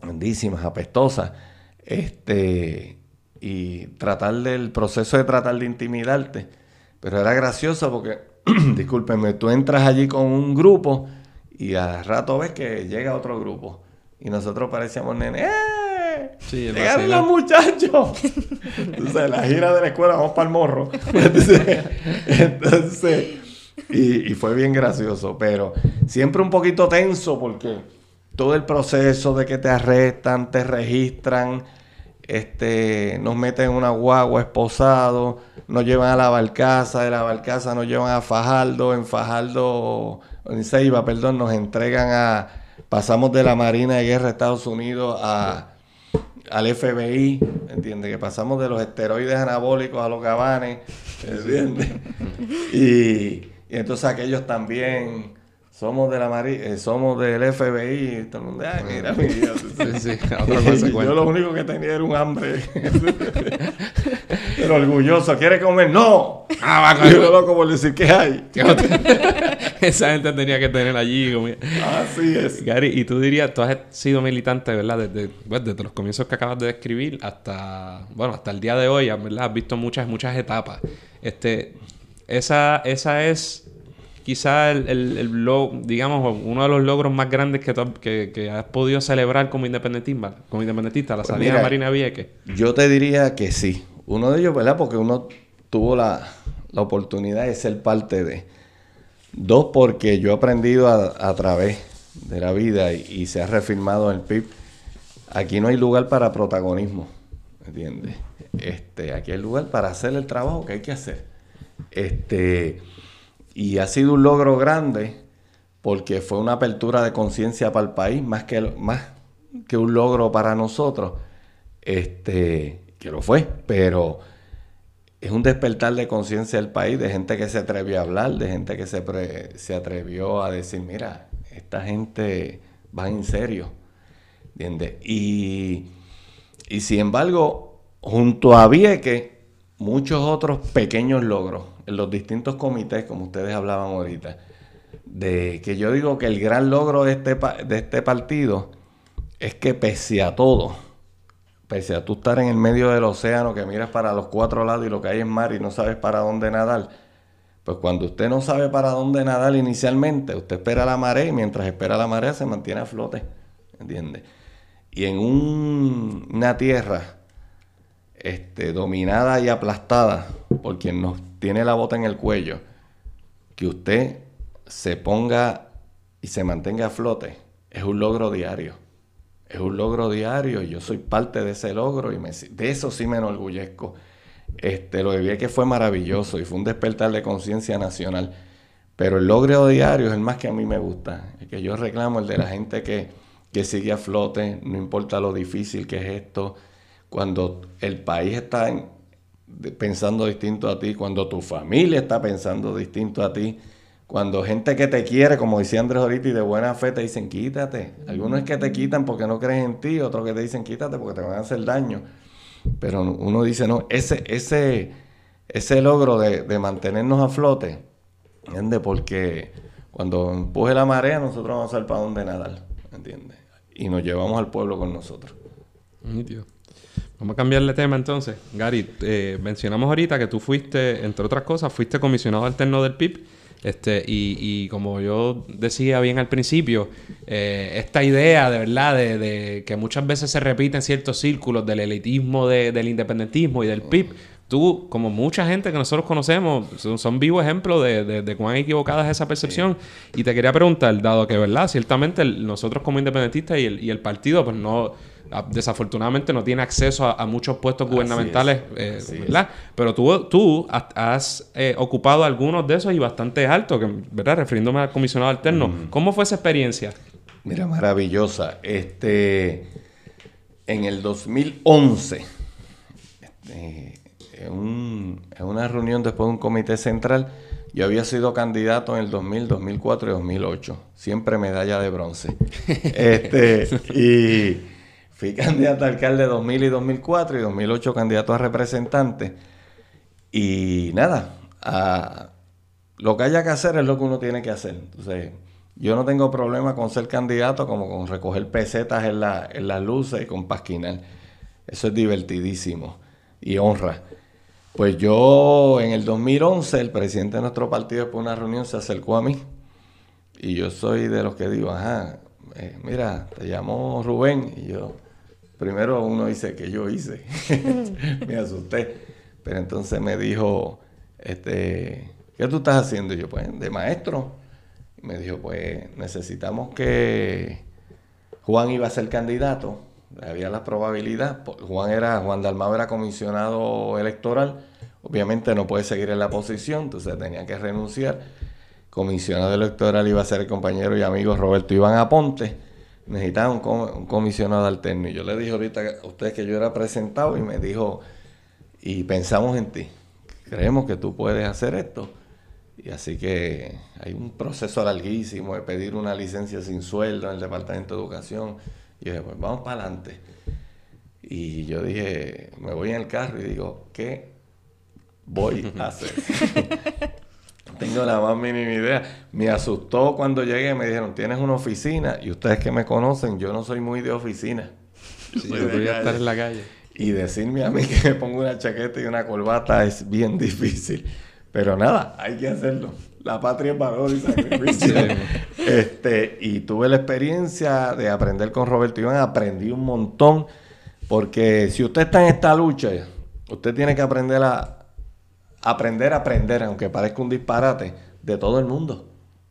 grandísimas, apestosas. Este, y tratar del proceso de tratar de intimidarte. Pero era gracioso porque, discúlpenme, tú entras allí con un grupo y al rato ves que llega otro grupo. Y nosotros parecíamos nenes. ¡Eh! Sí, el ¡Llegaron vacilón. los muchachos! Entonces, la gira de la escuela, vamos para el morro. Entonces, entonces, y, y fue bien gracioso, pero siempre un poquito tenso porque todo el proceso de que te arrestan, te registran, este, nos meten en una guagua esposado, nos llevan a la barcaza, de la barcaza nos llevan a Fajardo, en Fajardo, en Ceiba, perdón, nos entregan a, pasamos de la Marina de Guerra de Estados Unidos a, al FBI, ¿entiendes? Que pasamos de los esteroides anabólicos a los gabanes, ¿entiendes? y, y entonces aquellos también somos de la Marina, somos del FBI, todo el mundo, ay, mira, mi Dios. Sí, sí, otra. Yo lo único que tenía era un hambre. Pero orgulloso, ¿quiere comer? ¡No! Ah, va, yo loco por decir, ¿qué hay? Esa gente tenía que tener allí. como- Así es. Gary, y tú dirías, tú has sido militante, ¿verdad? Desde, pues, desde los comienzos que acabas de describir hasta, bueno, hasta el día de hoy, ¿verdad? Has visto muchas, muchas etapas. Este, esa, esa es quizá el, el, el lo- digamos, uno de los logros más grandes que, tú que, que has podido celebrar como independentista, como independentista, la Pues salida de Marina Vieques. Yo te diría que sí. Uno de ellos, ¿verdad? Porque uno tuvo la, la oportunidad de ser parte de. Dos, porque yo he aprendido a, a través de la vida y, y se ha reafirmado en el PIB. Aquí no hay lugar para protagonismo, ¿entiendes? Este, aquí hay lugar para hacer el trabajo que hay que hacer. Este, y ha sido un logro grande porque fue una apertura de conciencia para el país, más que, más que un logro para nosotros. Este, que lo fue, pero es un despertar de conciencia del país, de gente que se atrevió a hablar, de gente que se, se atrevió a decir, mira, esta gente va en serio. Y, y sin embargo, junto a Vieques, muchos otros pequeños logros los distintos comités, como ustedes hablaban ahorita, de que yo digo que el gran logro de este, de este partido es que pese a todo, pese a tú estar en el medio del océano que miras para los cuatro lados y lo que hay es mar y no sabes para dónde nadar, pues cuando usted no sabe para dónde nadar inicialmente, usted espera la marea y mientras espera la marea se mantiene a flote, ¿entiendes? Y en un- una tierra este, dominada y aplastada por quien nos tiene la bota en el cuello, que usted se ponga y se mantenga a flote, es un logro diario. Es un logro diario y yo soy parte de ese logro y me- de eso sí me enorgullezco. Este, lo de Vieques fue maravilloso y fue un despertar de conciencia nacional. Pero el logro diario es el más que a mí me gusta. El que yo reclamo, el de la gente que, que sigue a flote, no importa lo difícil que es esto. Cuando el país está en- pensando distinto a ti, cuando tu familia está pensando distinto a ti, cuando gente que te quiere, como decía Andrés ahorita, y de buena fe te dicen quítate. Algunos es que te quitan porque no creen en ti, otros que te dicen quítate porque te van a hacer daño. Pero uno dice, no, ese, ese, ese logro de, de mantenernos a flote, ¿entiendes? Porque cuando empuje la marea, nosotros vamos a saber para dónde nadar, ¿entiendes? Y nos llevamos al pueblo con nosotros. Nítido. Vamos a cambiar de tema entonces. Gary, eh, mencionamos ahorita que tú fuiste, entre otras cosas, fuiste comisionado alterno del PIB. Este, y, y como yo decía bien al principio, eh, esta idea de verdad de, de que muchas veces se repite en ciertos círculos del elitismo de- del independentismo y del PIB, tú, como mucha gente que nosotros conocemos, son, vivos ejemplos de, de, cuán equivocada es esa percepción. Y te quería preguntar, dado que, ¿verdad? Ciertamente nosotros como independentistas y el, y el partido, pues no desafortunadamente no tiene acceso a, muchos puestos gubernamentales, eh, ¿verdad? Pero tú, tú has eh, ocupado algunos de esos y bastante altos, ¿verdad? Refiriéndome al comisionado alterno. ¿Cómo fue esa experiencia? Mira, maravillosa. Este, en el 2011, este, en, una reunión después de un comité central, yo había sido candidato en el 2000, 2004 y 2008. Siempre medalla de bronce. este, y fui candidato a alcalde 2000 y 2004 y 2008 candidato a representante. Y nada, lo que haya que hacer es lo que uno tiene que hacer. Entonces, yo no tengo problema con ser candidato como con recoger pesetas en, la, en las luces y con pasquinar. Eso es divertidísimo y honra. Pues yo en el 2011, el presidente de nuestro partido de una reunión se acercó a mí y yo soy de los que digo, ajá, eh, mira, te llamo Rubén y yo, primero uno dice que yo hice, me asusté, pero entonces me dijo, este, ¿qué tú estás haciendo? Y yo, pues, de maestro. Me dijo, pues, necesitamos que Juan iba a ser candidato había la probabilidad. Juan era, Juan Dalmau era comisionado electoral, obviamente no puede seguir en la posición, entonces tenía que renunciar. Comisionado electoral iba a ser el compañero y amigo Roberto Iván Aponte. Necesitaba un, comisionado alterno. Y yo le dije ahorita a ustedes que yo era presentado y me dijo, y pensamos en ti, creemos que tú puedes hacer esto. Y así que hay un proceso larguísimo de pedir una licencia sin sueldo en el Departamento de Educación y dije, pues vamos para adelante. Y yo dije, me voy en el carro y digo, ¿qué voy a hacer? no tengo la más mínima idea. Me asustó cuando llegué, me dijeron, tienes una oficina. Y ustedes que me conocen, yo no soy muy de oficina. Sí, yo voy a estar en la calle. Y decirme a mí que me pongo una chaqueta y una corbata es bien difícil. Pero nada, hay que hacerlo la patria es valor y sacrificio. este, y tuve la experiencia de aprender con Roberto Iván, aprendí un montón, porque si usted está en esta lucha, usted tiene que aprender a aprender a aprender, aunque parezca un disparate, de todo el mundo.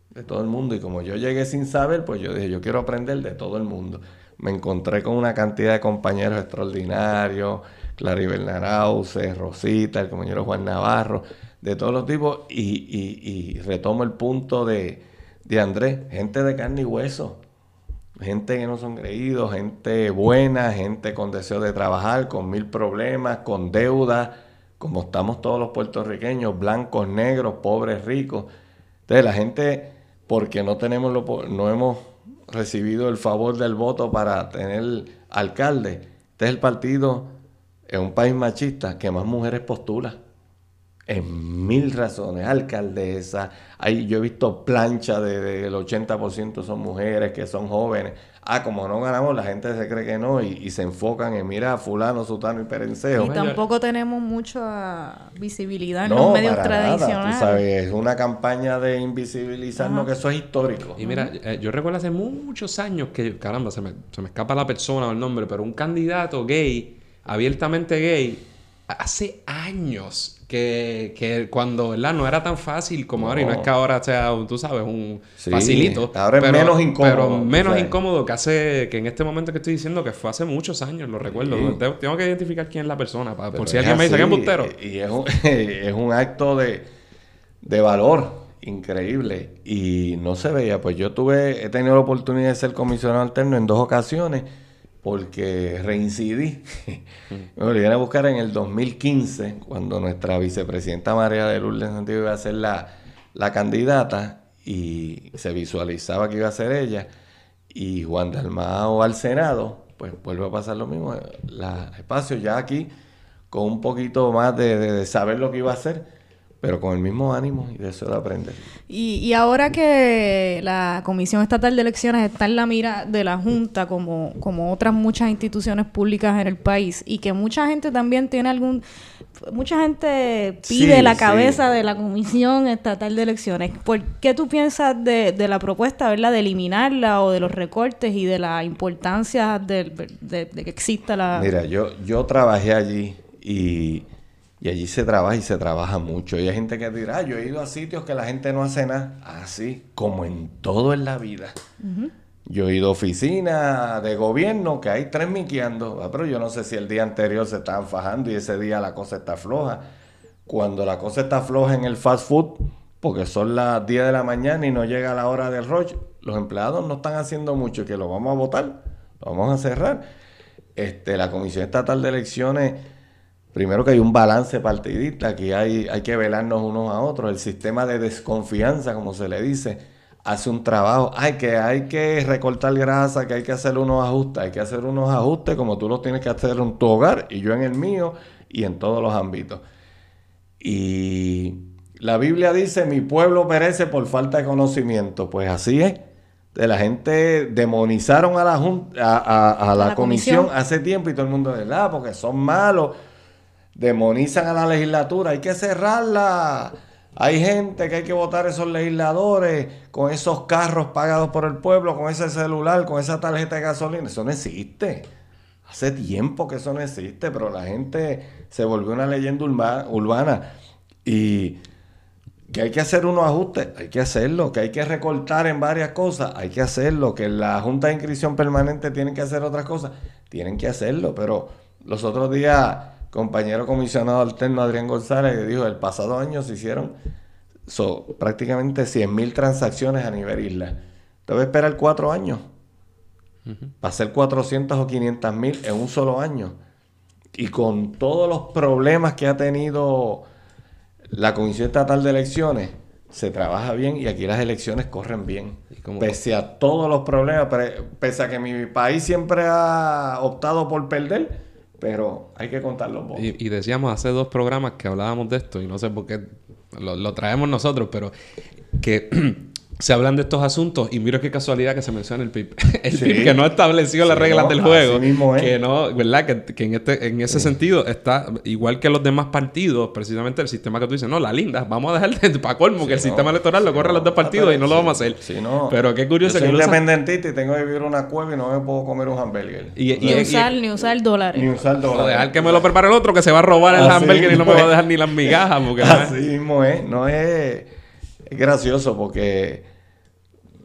De todo el mundo. Y como yo llegué sin saber, pues yo dije, yo quiero aprender de todo el mundo. Me encontré con una cantidad de compañeros extraordinarios, Claribel Narauce, Rosita, el compañero Juan Navarro de todos los tipos y, retomo el punto de, Andrés, gente de carne y hueso, gente que no son creídos, gente buena, gente con deseo de trabajar, con mil problemas, con deuda, como estamos todos los puertorriqueños, blancos, negros, pobres, ricos. Entonces la gente, porque no tenemos lo, no hemos recibido el favor del voto para tener alcalde, este es el partido en un país machista que más mujeres postula en mil razones, alcaldesa, ahí yo he visto planchas de, del 80% son mujeres que son jóvenes. Ah, como no ganamos, la gente se cree que no y, se enfocan en mira fulano, sutano y perencejo. Y tampoco tenemos mucha visibilidad en los medios tradicionales. sabes, es una campaña de invisibilizarnos que eso es histórico. Y mira, eh, yo recuerdo hace muchos años que, caramba, se me, se me escapa la persona o el nombre, pero un candidato gay, abiertamente gay, hace años que, que cuando, ¿verdad? No era tan fácil como ahora. Y no es que ahora sea, tú sabes, un facilito. Ahora es menos incómodo. Pero menos incómodo que hace... Que en este momento que estoy diciendo que fue hace muchos años, lo recuerdo. Tengo que identificar quién es la persona. por si alguien me dice que es bustero. Y es un, es un acto de, de valor increíble. Y no se veía. Pues yo tuve... He tenido la oportunidad de ser comisionado alterno en dos ocasiones porque reincidí. Me volví a buscar en el 2015, cuando nuestra vicepresidenta María de Lourdes Santiago iba a ser la, la, candidata y se visualizaba que iba a ser ella, y Juan Dalmao al Senado, pues vuelve a pasar lo mismo. La espacio ya aquí, con un poquito más de, de saber lo que iba a hacer pero con el mismo ánimo y deseo de aprender. Y, y ahora que la Comisión Estatal de Elecciones está en la mira de la Junta, como, como otras muchas instituciones públicas en el país, y que mucha gente también tiene algún... Mucha gente pide la cabeza de la Comisión Estatal de Elecciones. ¿Por qué tú piensas de, de la propuesta, ¿verdad?, de eliminarla o de los recortes y de la importancia de, de que exista la... Mira, yo, yo trabajé allí y Y allí se trabaja y se trabaja mucho. Y hay gente que dirá, ah, yo he ido a sitios que la gente no hace nada. Así, como en todo en la vida. Yo he ido a oficinas de gobierno que hay tres miqueando, ah, pero yo no sé si el día anterior se estaban fajando y ese día la cosa está floja. Cuando la cosa está floja en el fast food, porque son las 10 de la mañana y no llega la hora del rush, los empleados no están haciendo mucho, que lo vamos a votar, lo vamos a cerrar. Este, la Comisión Estatal de Elecciones Primero que hay un balance partidista, aquí hay, hay que velarnos unos a otros. El sistema de desconfianza, como se le dice, hace un trabajo. Hay que, hay que recortar grasa, que hay que hacer unos ajustes. Hay que hacer unos ajustes como tú los tienes que hacer en tu hogar y yo en el mío y en todos los ámbitos. Y la Biblia dice, mi pueblo perece por falta de conocimiento. Pues así es. De la gente demonizaron a la, a, la, comisión, hace tiempo y todo el mundo, ¿verdad? Porque son malos demonizan a la legislatura, hay que cerrarla. Hay gente que hay que votar esos legisladores con esos carros pagados por el pueblo, con ese celular, con esa tarjeta de gasolina. Eso no existe. Hace tiempo que eso no existe, pero la gente se volvió una leyenda urbana. Y que hay que hacer unos ajustes, hay que hacerlo. Que hay que recortar en varias cosas, hay que hacerlo. Que la Junta de Inscripción Permanente tiene que hacer otras cosas, tienen que hacerlo. Pero los otros días compañero comisionado alterno Adrián González que dijo, el pasado año se hicieron prácticamente 100.000 transacciones a nivel isla. Te voy a esperar cuatro años para hacer 400 o 500 mil en un solo año. Y con todos los problemas que ha tenido la Comisión Estatal de Elecciones, se trabaja bien y aquí las elecciones corren bien. Pese a todos los problemas, pese a que mi país siempre ha optado por perder, pero hay que contarlo los Y, y, decíamos hace dos programas que hablábamos de esto, y no sé por qué lo, lo traemos nosotros, pero que se hablan de estos asuntos y mira qué casualidad que se menciona el PIB. el PIB que no ha establecido las reglas del juego. Que no, ¿verdad? Que, que en, este, en ese sentido está igual que los demás partidos, precisamente el sistema que tú dices, no, la linda, vamos a dejar de, para colmo que el sistema electoral lo corre los dos partidos y no lo vamos a hacer. Pero qué curioso Yo soy que independentista y tengo que vivir en una cueva y no me puedo comer un hamburger. Y, ni, usar, ni usar dólares. Ni usar dólares. O dejar que me lo prepare el otro que se va a robar el hamburger y no me va a dejar ni las migajas. Porque Así mismo es. No es, es gracioso porque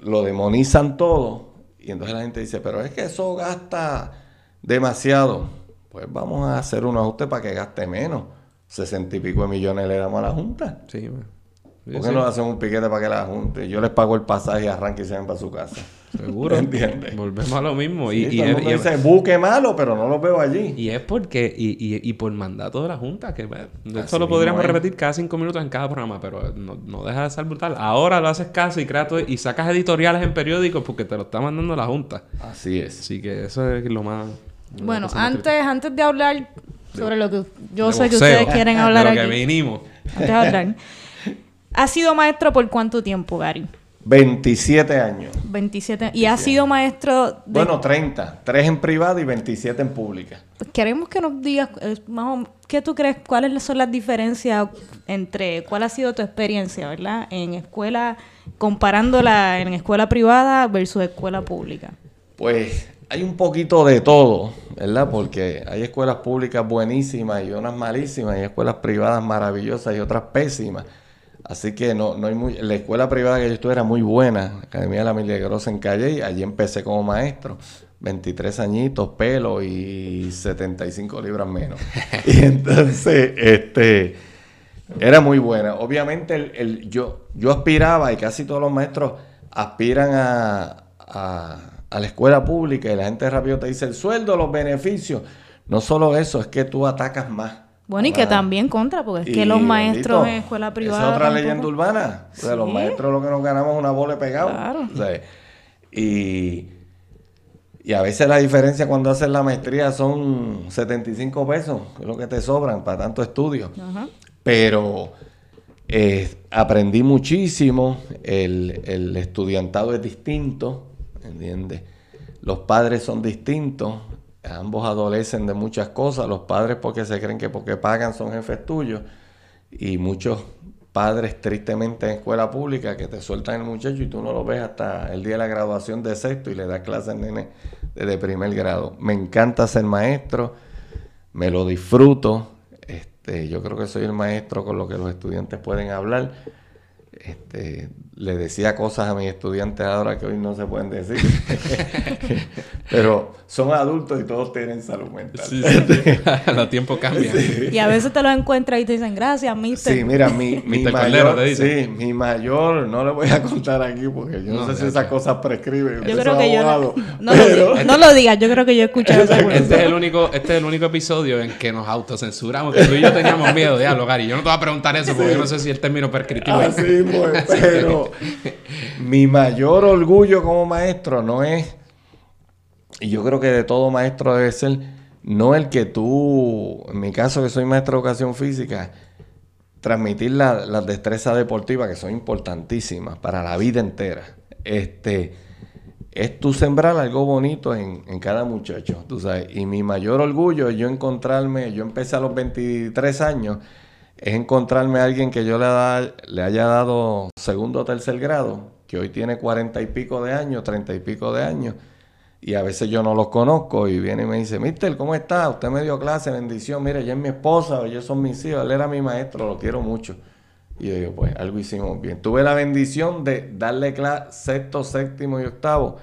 lo demonizan todo y entonces la gente dice, pero es que eso gasta demasiado. Pues vamos a hacer un ajuste para que gaste menos. Sesenta y pico de millones le damos a la Junta. Sí, ¿Por qué no hacemos un piquete para que la Junte? Yo les pago el pasaje y arranque y se van para su casa. Seguro. ¿Entiendes? Volvemos a lo mismo. y, y, el dice, buque malo, pero no lo veo allí. Y es porque, y, y, por mandato de la Junta, que esto lo podríamos repetir cada cinco minutos en cada programa, pero no, deja de ser brutal. Ahora lo haces caso y creas y sacas editoriales en periódicos porque te lo está mandando la Junta. Así es. Así que eso es lo más... Bueno, antes, antes de hablar sobre lo que yo sé que ustedes quieren hablar de lo que vinimos. Antes de hablar. ¿Ha sido maestro por cuánto tiempo, Gary? 27 años. 27. ¿Y ha sido maestro de... Bueno, 30. 3 en privada y 27 en pública. Pues queremos que nos digas, eh, ¿qué tú crees? ¿Cuáles son las diferencias entre... ¿Cuál ha sido tu experiencia, verdad? En escuela, comparándola en escuela privada versus escuela pública. Pues hay un poquito de todo, ¿verdad? Porque hay escuelas públicas buenísimas y unas malísimas, y escuelas privadas maravillosas y otras pésimas. Así que no, no hay muy... La escuela privada que yo estuve era muy buena, la Academia de la Milagrosa en Calle, y allí empecé como maestro. 23 añitos, pelo y 75 libras menos. y entonces, este, era muy buena. Obviamente, el, yo, yo aspiraba, y casi todos los maestros aspiran a, a, a la escuela pública, y la gente rápido te dice el sueldo, los beneficios. No solo eso, es que tú atacas más. Bueno, y que también contra, porque es que los maestros en escuela privada. Esa es otra leyenda urbana. O sea, los maestros lo que nos ganamos es una bola pegado. Claro. y, y a veces la diferencia cuando haces la maestría son 75 pesos, que es lo que te sobran para tanto estudio. Pero eh, aprendí muchísimo, el, el estudiantado es distinto, ¿entiendes? Los padres son distintos, ambos adolecen de muchas cosas, los padres porque se creen que porque pagan son jefes tuyos y muchos padres tristemente en escuela pública que te sueltan el muchacho y tú no lo ves hasta el día de la graduación de sexto y le das clases al nene desde primer grado. Me encanta ser maestro, me lo disfruto, este, yo creo que soy el maestro con lo que los estudiantes pueden hablar. Este, le decía cosas a mis estudiantes ahora que hoy no se pueden decir. Pero son adultos y todos tienen salud mental. Sí, sí. Los tiempos cambian. Y a veces te lo encuentras y te dicen gracias, mister. Sí, mira, mi, mi mayor, Cordero, te dice. sí, mi mayor, no le voy a contar aquí porque yo no, No, sé si esas cosas prescriben. Yo Yo creo soy que yo no, abogado, no, lo pero- digas, no lo digas, yo creo que yo he escuchado esa Este es el único, este es el único episodio en que nos autocensuramos, que tú y yo teníamos miedo. Diablo, Gary, yo no te voy a preguntar eso porque yo no sé si el término prescriptivo es. Pero mi mayor orgullo como maestro no es, y yo creo que de todo maestro debe ser, no el que tú, en mi caso que soy maestro de educación física, transmitir la- las destrezas deportivas que son importantísimas para la vida entera. Este, es tú sembrar algo bonito en, en cada muchacho, tú sabes. Y mi mayor orgullo es yo encontrarme, yo empecé a los 23 años, es encontrarme a alguien que yo le, haya dado segundo o tercer grado, que hoy tiene cuarenta y pico de años, treinta y pico de años, y a veces yo no los conozco y viene y me dice, Mister, ¿cómo está? Usted me dio clase, bendición, mire, ella es mi esposa, ellos son mis hijos, él era mi maestro, lo quiero mucho. Y yo digo, pues algo hicimos bien. Tuve la bendición de darle clase sexto, séptimo y octavo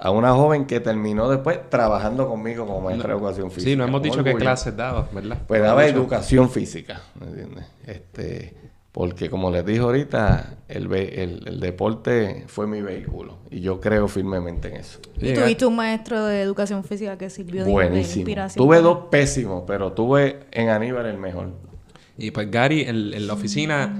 a una joven que terminó después trabajando conmigo como maestra de educación física. Sí, no hemos dicho qué clases dabas, ¿verdad? Pues daba educación física, ¿me entiendes? Este, porque como les dije ahorita, el, ve- el, el deporte fue mi vehículo y yo creo firmemente en eso. Y tuviste un maestro de educación física que sirvió de, de Buenísimo. inspiración. Tuve dos pésimos, pero tuve en Aníbal el mejor. Y pues Gary en, en la oficina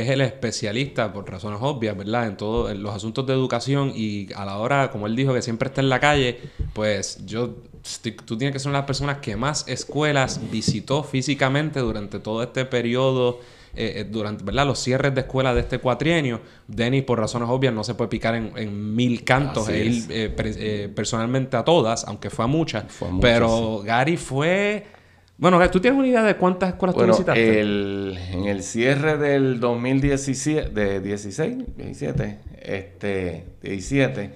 es el especialista, por razones obvias, ¿verdad? En todo, en los asuntos de educación y a la hora, como él dijo, que siempre está en la calle, pues yo, estoy- tú tienes que ser una de las personas que más escuelas visitó físicamente durante todo este periodo, eh, eh, durante, ¿verdad? Los cierres de escuela de este cuatrienio. Denis, por razones obvias, no se puede picar en, en mil cantos e ir eh, eh, personalmente a todas, aunque fue a muchas. Fue a muchas, pero Gary fue... Bueno, ¿tú tienes una idea de cuántas escuelas Bueno, tú visitaste? el, en el cierre del 2017, de 16, 17, este, 17,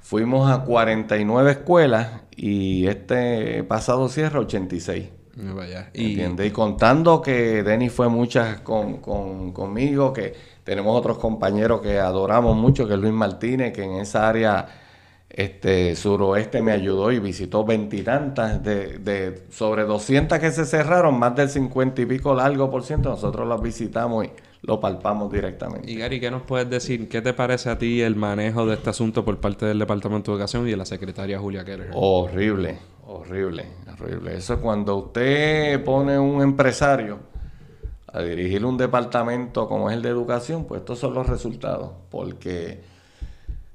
fuimos a 49 escuelas y este pasado cierre 86. Ah, vaya. Y, ¿Entiendes? Y contando que Denis fue muchas con, con- conmigo, que tenemos otros compañeros que adoramos mucho, que es Luis Martínez, que en esa área este, suroeste me ayudó y visitó veintitantas, de, de sobre 200 que se cerraron, más del 50 y pico largo por ciento, nosotros las visitamos y lo palpamos directamente. y Gary, ¿qué nos puedes decir? ¿Qué te parece a ti el manejo de este asunto por parte del Departamento de Educación y de la secretaria Julia Keller? Horrible, horrible, horrible. Eso es cuando usted pone un empresario a dirigir un departamento como es el de educación, pues estos son los resultados. Porque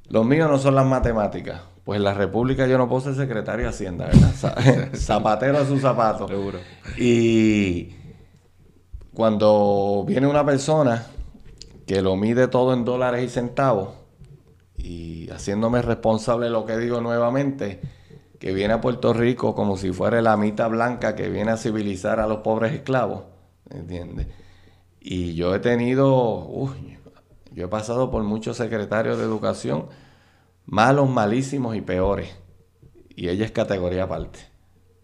los míos no son las matemáticas. Pues en la República yo no puedo ser secretario de Hacienda, ¿verdad? Za- Zapatero a sus zapatos. Seguro. Y cuando viene una persona que lo mide todo en dólares y centavos y haciéndome responsable de lo que digo nuevamente, que viene a Puerto Rico como si fuera la mitad blanca que viene a civilizar a los pobres esclavos, ¿entiendes? Y yo he tenido, uy, yo he pasado por muchos secretarios de educación, malos, malísimos y peores. Y ella es categoría aparte,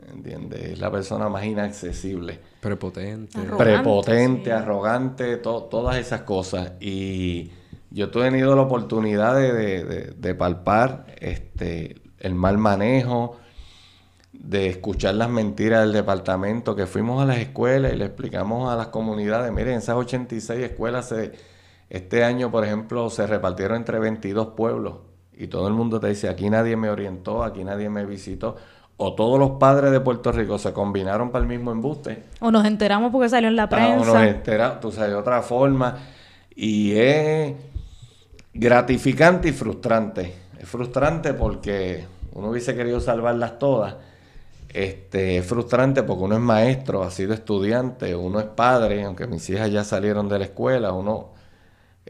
¿entiendes? Es la persona más inaccesible Prepotente. Arrogante, prepotente, sí. arrogante, to- todas esas cosas. Y yo he tenido la oportunidad de, de- de- de palpar este, el mal manejo, de escuchar las mentiras del departamento, que fuimos a las escuelas y le explicamos a las comunidades, miren, esas 86 escuelas se- este año, por ejemplo, se repartieron entre 22 pueblos y todo el mundo te dice, aquí nadie me orientó, aquí nadie me visitó, o todos los padres de Puerto Rico se combinaron para el mismo embuste. O nos enteramos porque salió en la prensa. uno entera, tú sabes, de otra forma. Y es gratificante y frustrante. Es frustrante porque uno hubiese querido salvarlas todas. Este, es frustrante porque uno es maestro, ha sido estudiante, uno es padre, aunque mis hijas ya salieron de la escuela, uno,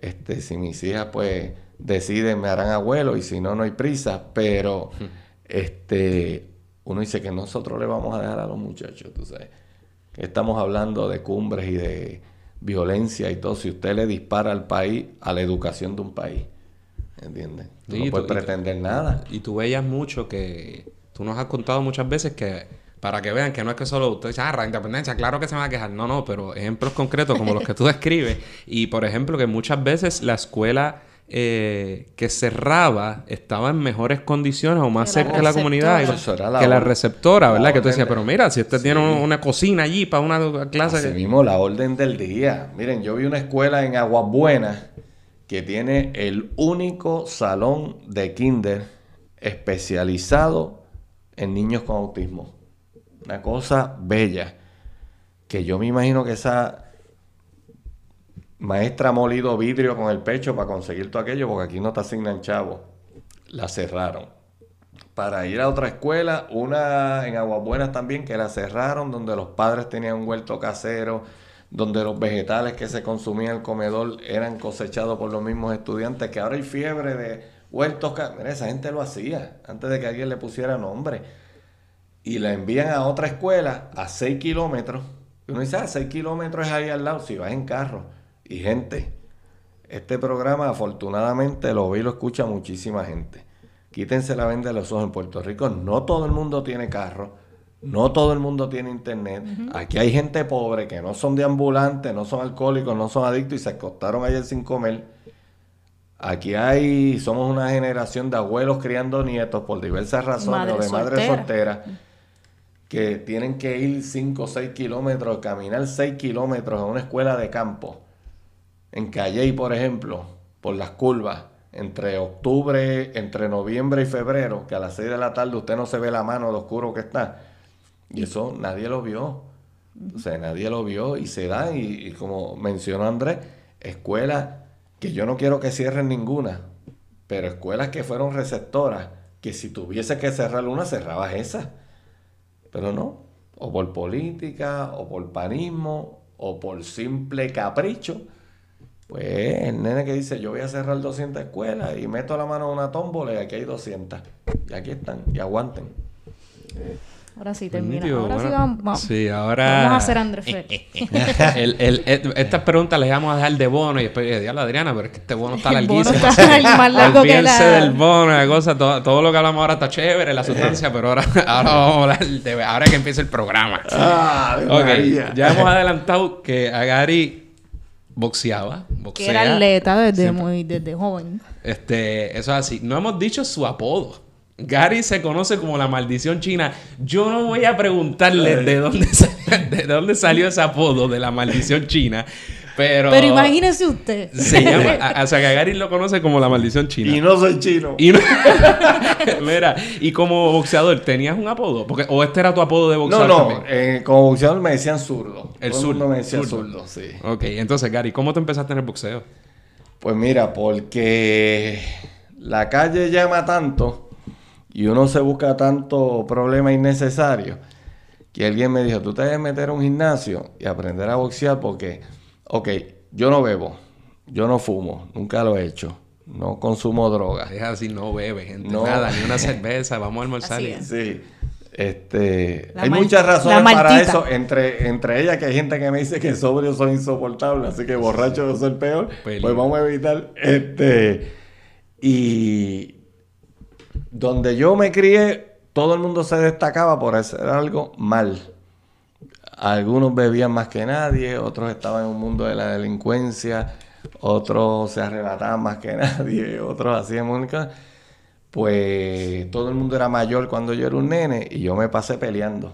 este, si mis hijas pues deciden me harán abuelo y si no, no hay prisa, pero este, uno dice que nosotros le vamos a dejar a los muchachos, tú sabes. Estamos hablando de cumbres y de violencia y todo. Si usted le dispara al país, a la educación de un país, ¿entiendes? Tú Sí, no puedes tú- y tú- pretender nada. Y tú veías mucho que... Tú nos has contado muchas veces que para que vean que no es que solo usted dice, ah, la independencia, claro que se va a quejar. No, no, pero ejemplos concretos como los que tú describes. Y por ejemplo, que muchas veces la escuela eh, que cerraba estaba en mejores condiciones o más cerca de la comunidad que la receptora, ¿verdad? que tú decías, pero mira, si usted tiene una cocina allí para una clase. Así mismo, la orden del día. Miren, yo vi una escuela en Aguas Buenas que tiene el único salón de kinder especializado en niños con autismo. Una cosa bella. Que yo me imagino que esa maestra ha molido vidrio con el pecho para conseguir todo aquello, porque aquí no te asignan chavo. La cerraron. Para ir a otra escuela, una en Aguabuenas también, que la cerraron, donde los padres tenían un huerto casero, donde los vegetales que se consumían en el comedor eran cosechados por los mismos estudiantes, que ahora hay fiebre de huertos Mira, esa gente lo hacía antes de que alguien le pusiera nombre y la envían a otra escuela a 6 kilómetros. Y uno dice, ah, 6 kilómetros es ahí al lado, si vas en carro. Y gente, este programa afortunadamente lo ve y lo escucha muchísima gente. Quítense la venda de los ojos en Puerto Rico. No todo el mundo tiene carro, no todo el mundo tiene internet. Aquí hay gente pobre que no son de ambulantes, no son alcohólicos, no son adictos y se acostaron ayer sin comer. Aquí hay, somos una generación de abuelos criando nietos por diversas razones, o de madres solteras que tienen que ir 5 o 6 kilómetros, caminar 6 kilómetros a una escuela de campo, en Calley, por ejemplo, por las curvas, entre octubre, entre noviembre y febrero, que a las 6 de la tarde usted no se ve la mano de oscuro que está. Y eso nadie lo vio. O sea, nadie lo vio y se da, y, como mencionó Andrés, escuelas que yo no quiero que cierren ninguna, pero escuelas que fueron receptoras, que si tuviese que cerrar una, cerrabas esa pero no, o por política, o por panismo, o por simple capricho. Pues el nene que dice, yo voy a cerrar 200 escuelas y meto la mano en una tómbola y aquí hay 200. Y aquí están, y aguanten. Ahora sí termina. ahora sí vamos, sí, ahora... vamos a hacer Andrés el, el, estas preguntas las vamos a dejar de bono y después, diablo Adriana, pero es que este bono está larguísimo. bono está más largo que la... del bono, la cosa, todo, todo, lo que hablamos ahora está chévere, la sustancia, pero ahora, ahora vamos a hablar de, ahora que empieza el programa. Ah, okay, ya hemos adelantado que a Gary boxeaba, boxea. Que era atleta desde muy, desde joven. Este, eso es así. No hemos dicho su apodo. Gary se conoce como la maldición china. Yo no voy a preguntarle de dónde, de dónde salió ese apodo de la maldición china. Pero, pero imagínese usted. Se llama, o sea, que Gary lo conoce como la maldición china. Y no soy chino. Y mira, y como boxeador, ¿tenías un apodo? Porque, ¿O este era tu apodo de boxeador? No, no, eh, como boxeador me decían zurdo. El zurdo. me decía zurdo. sí. Ok, entonces, Gary, ¿cómo te empezaste en el boxeo? Pues mira, porque la calle llama tanto y uno se busca tanto problema innecesario que alguien me dijo, tú te debes meter a un gimnasio y aprender a boxear porque, ok, yo no bebo, yo no fumo, nunca lo he hecho, no consumo drogas. Es así, no bebe, gente, nada, ni una cerveza, vamos a almorzar. Sí, este, hay muchas razones para eso, entre, entre ellas que hay gente que me dice que sobrio soy insoportable, así que borracho yo soy el peor, pues vamos a evitar, este, y donde yo me crié, todo el mundo se destacaba por hacer algo mal. Algunos bebían más que nadie, otros estaban en un mundo de la delincuencia, otros se arrebataban más que nadie, otros hacían única. Pues todo el mundo era mayor cuando yo era un nene y yo me pasé peleando,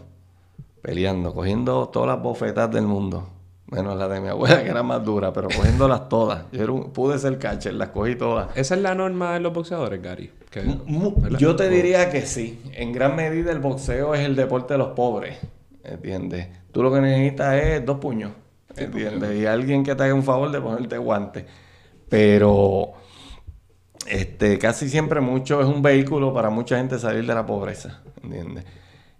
peleando, cogiendo todas las bofetas del mundo. Menos la de mi abuela, que era más dura, pero cogiéndolas todas. Yo pude ser catcher, las cogí todas. ¿Esa es la norma de los boxeadores, Gary? yo te diría que sí. En gran medida el boxeo es el deporte de los pobres. ¿Entiendes? Tú lo que necesitas es dos puños. ¿Entiendes? Y alguien que te haga un favor de ponerte guante. Pero este, casi siempre mucho es un vehículo para mucha gente salir de la pobreza. ¿Entiendes?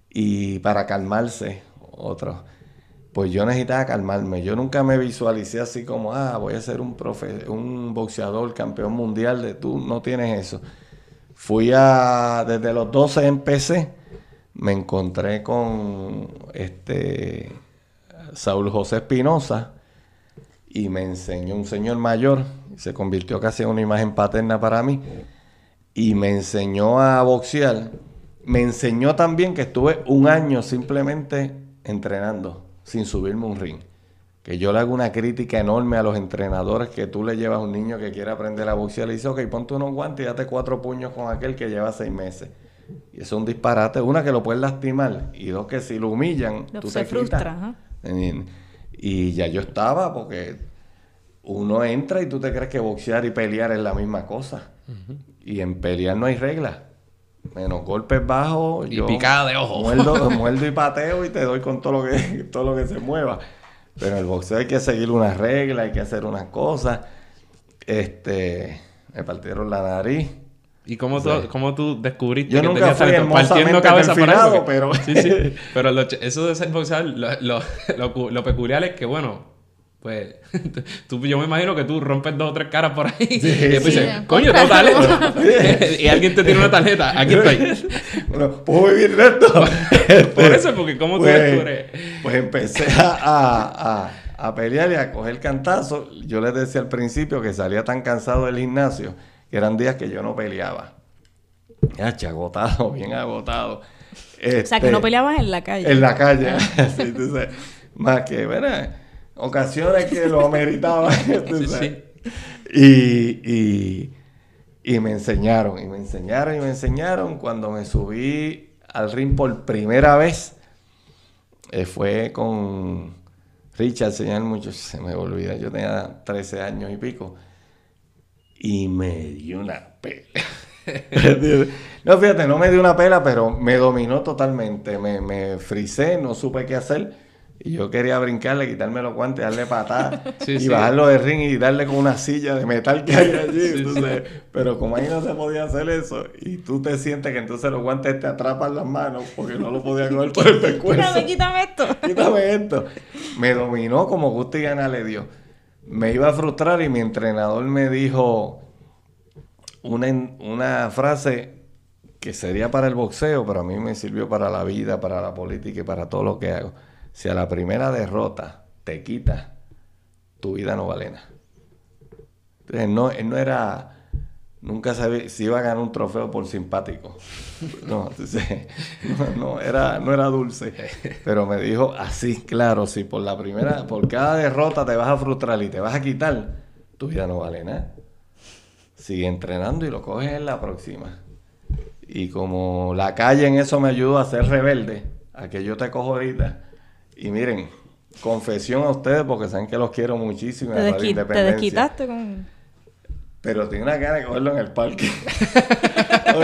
Y para calmarse, otros pues yo necesitaba calmarme. Yo nunca me visualicé así como, ah, voy a ser un, profe un boxeador, campeón mundial de tú, no tienes eso. Fui a, desde los 12 empecé, me encontré con este Saúl José Espinosa y me enseñó un señor mayor, se convirtió casi en una imagen paterna para mí, y me enseñó a boxear me enseñó también que estuve un año simplemente entrenando, sin subirme un ring. Que yo le hago una crítica enorme a los entrenadores que tú le llevas a un niño que quiere aprender a boxear y le dices, ok, ponte unos guantes y date cuatro puños con aquel que lleva seis meses. Y eso es un disparate. Una, que lo puedes lastimar. Y dos, que si lo humillan, tú se te frustra. Y, y ya yo estaba porque uno entra y tú te crees que boxear y pelear es la misma cosa. Y en pelear no hay reglas. Menos golpes bajos. Y picada de ojo. Muerdo, muerdo y pateo y te doy con todo lo que, todo lo que se mueva. Pero en el boxeo hay que seguir unas reglas, hay que hacer unas cosas. Este, me partieron la nariz. ¿Y cómo, tú, cómo tú descubriste Yo que nunca fui? Partiendo cabeza perfilado, eso. pero... Sí, sí. Pero lo eso de ser boxeador, lo, lo, lo peculiar es que, bueno, pues, tú, yo me imagino que tú rompes dos o tres caras por ahí. y después Sí. dices, coño, tengo talento. y alguien te tiene una tarjeta. Aquí estoy. Bueno, ¿puedo vivir de esto? Por eso, porque cómo tú Pues- descubres. Pues empecé a, a- a- a pelear y a coger cantazo. Yo les decía al principio que salía tan cansado del gimnasio que eran días que yo no peleaba. Ya, agotado, bien agotado. O sea, que Este, no peleabas en la calle. En la calle. Sí, entonces, más que, ¿verdad? Ocasiones que lo ameritaba. Sí. Y, y, y me enseñaron, y me enseñaron, y me enseñaron. Cuando me subí al ring por primera vez, eh, fue con Richard, señor, mucho, se me olvida, yo tenía 13 años y pico. Y me dio una pela. no, fíjate, no me dio una pela, pero me dominó totalmente. Me, me frisé, no supe qué hacer. Y yo quería brincarle, quitarme los guantes, darle patadas Sí, y sí. bajarlo de ring y darle con una silla de metal que hay allí. Sí, entonces, Pero como ahí no se podía hacer eso, y tú te sientes que entonces los guantes te atrapan las manos porque no lo podía coger por el pescuezo. Quítame, quítame esto. Quítame esto. Me dominó como gusto y gana le dio. Me iba a frustrar y mi entrenador me dijo una, una frase que sería para el boxeo, pero a mí me sirvió para la vida, para la política y para todo lo que hago. Si a la primera derrota te quitas, tu vida no vale nada. Entonces, no, no era... Nunca sabía si iba a ganar un trofeo por simpático. No, no, era, no era dulce. Pero me dijo así, claro, si por la primera, por cada derrota te vas a frustrar y te vas a quitar, tu vida no vale nada. Sigue entrenando y lo coges en la próxima. Y como la calle en eso me ayudó a ser rebelde, a que yo te cojo ahorita. Y miren, confesión a ustedes porque saben que los quiero muchísimo. Te, desqui- te desquitaste con... Pero tengo una gana de cogerlo en el parque.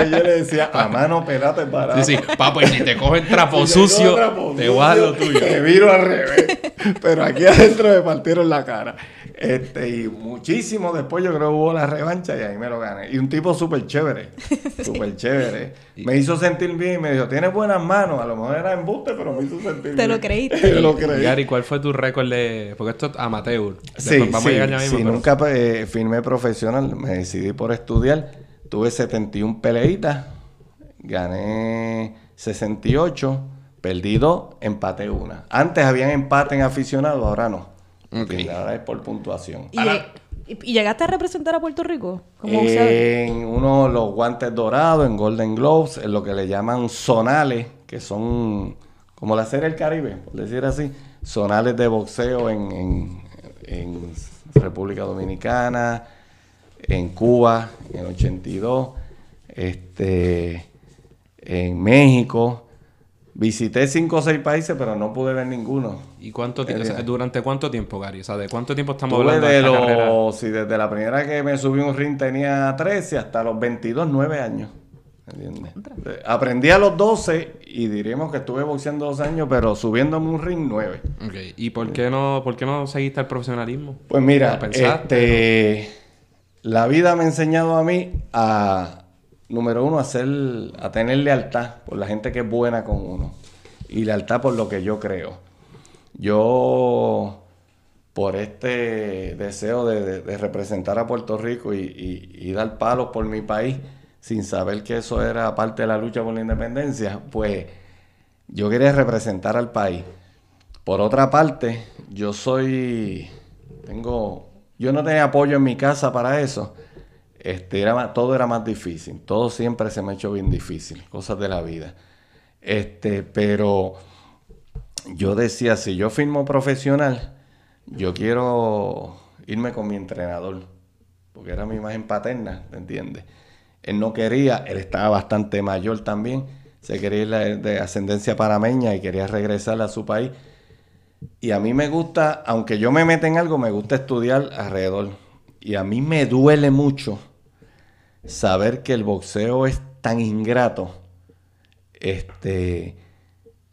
Yo le decía, a mano pelate para. Sí, sí. Papo, y si te cogen trapo Si te sucio, cojo trapo te voy a lo sucio, tuyo. Te viro al revés. Pero aquí adentro me partieron la cara. Este, y muchísimo después yo creo que hubo la revancha y ahí me lo gané. Y un tipo súper chévere. Súper chévere. Me hizo sentir bien y me dijo, tienes buenas manos. A lo mejor era embuste, pero me hizo sentir bien. Te lo creíste. Te lo Y, creí. Gary, ¿cuál fue tu récord de...? Porque esto es amateur. Sí, vamos sí, a llegar ya mismo. sí, pero- nunca eh, firmé profesional, me decidí por estudiar. Tuve 71 peleitas, gané 68, perdí dos, empaté una. Antes habían empate en aficionado, ahora no. Ok. Y Ahora es por puntuación. ¿Y, lleg- y- y llegaste a representar a Puerto Rico? Como? En uno los guantes dorados, en Golden Globes, en lo que le llaman zonales, que son como la serie del Caribe, por decir así, zonales de boxeo en, en- en República Dominicana, en Cuba, en el 82, este, en México. Visité cinco o seis países, pero no pude ver ninguno. ¿Y cuánto tiempo? Eh, ¿Durante cuánto tiempo, Gary? O sea, ¿de cuánto tiempo estamos Tuve hablando de de esta carrera? los, si desde la primera que me subí un ring tenía 13 hasta los 22, 9 años. ¿Entiendes? Eh, Aprendí a los 12 y diríamos que estuve boxeando dos años, pero subiéndome un ring 9. Ok. ¿Y por qué no, por qué no seguiste el profesionalismo? Pues mira, este, la vida me ha enseñado a mí a, número uno, a, a tener lealtad por la gente que es buena con uno y lealtad por lo que yo creo. Yo, por este deseo de, representar a Puerto Rico y, y- y dar palos por mi país, sin saber que eso era parte de la lucha por la independencia, pues yo quería representar al país. Por otra parte, yo soy, tengo, yo no tenía apoyo en mi casa para eso. Este, era todo era más difícil. Todo siempre se me ha hecho bien difícil. Cosas de la vida. Este, pero yo decía, si yo firmo profesional, yo quiero irme con mi entrenador. Porque era mi imagen paterna, ¿me entiendes? Él no quería, él estaba bastante mayor también. Se quería ir de ascendencia parameña y quería regresar a su país. Y a mí me gusta, aunque yo me meta en algo, me gusta estudiar alrededor. Y a mí me duele mucho saber que el boxeo es tan ingrato, este,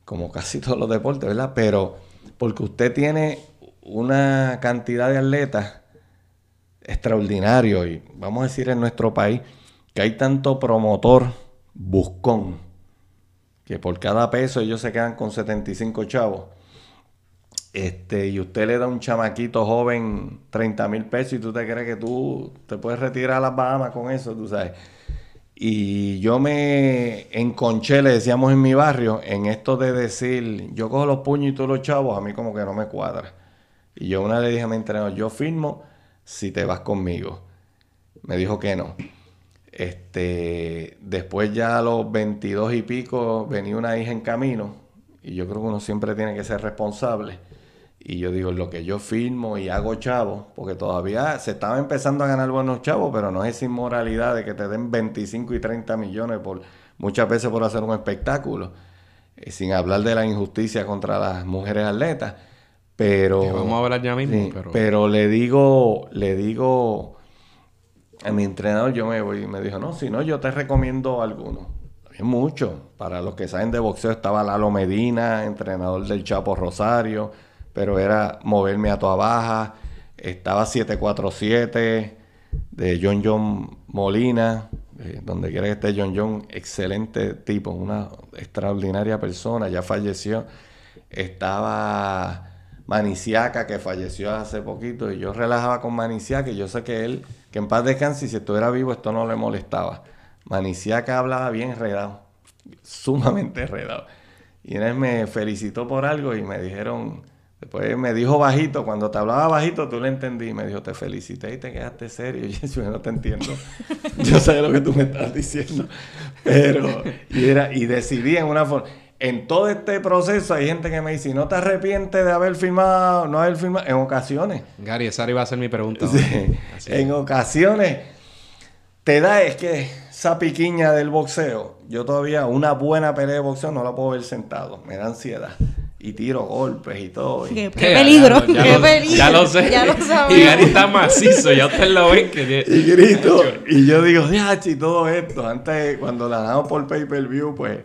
como casi todos los deportes, ¿verdad? Pero porque usted tiene una cantidad de atletas extraordinarios, y vamos a decir en nuestro país, que hay tanto promotor buscón, que por cada peso ellos se quedan con 75 chavos este, y usted le da un chamaquito joven 30 mil pesos y tú te crees que tú te puedes retirar a las Bahamas con eso, tú sabes. Y yo me enconché, le decíamos en mi barrio, en esto de decir, yo cojo los puños y tú los chavos, a mí como que no me cuadra. Y yo una le dije a mi entrenador, yo firmo si te vas conmigo. Me dijo que no. Este, después ya a los 22 y pico venía una hija en camino y yo creo que uno siempre tiene que ser responsable y yo digo, lo que yo firmo y hago chavo, porque todavía se estaba empezando a ganar buenos chavos, pero no es inmoralidad de que te den 25 y 30 millones por muchas veces por hacer un espectáculo, eh, sin hablar de la injusticia contra las mujeres atletas. Pero, vamos a hablar ya mismo. pero... pero le digo, le digo a mi entrenador, yo me voy y me dijo, no, si no, yo te recomiendo alguno. Hay mucho. Para los que saben de boxeo estaba Lalo Medina, entrenador del Chapo Rosario pero era moverme a toda baja. Estaba 747 de John John Molina, eh, donde quiera que esté John John, excelente tipo, una extraordinaria persona, ya falleció. Estaba Maniciaca, que falleció hace poquito, y yo relajaba con Maniciaca, y yo sé que él, que en paz descanse, y si estuviera vivo, esto no le molestaba. Maniciaca hablaba bien enredado, sumamente enredado. Y él me felicitó por algo y me dijeron, Después me dijo bajito, cuando te hablaba bajito, tú le entendí. Me dijo, te felicité y te quedaste serio. Y yo no te entiendo. yo sé lo que tú me estás diciendo. Pero, y, era, y decidí en una forma. En todo este proceso hay gente que me dice, ¿no te arrepientes de haber firmado, no haber firmado? En ocasiones. Gary, esa iba a ser mi pregunta. En ocasiones te da, es que esa piquiña del boxeo, yo todavía una buena pelea de boxeo no la puedo ver sentado. Me da ansiedad y tiro golpes y todo. Qué, peligro, qué peligro. Ya lo sé. Ya lo y Gary está macizo, ya ustedes lo ven. Que... Y grito. y yo digo, y todo esto. Antes, cuando la damos por pay-per-view, pues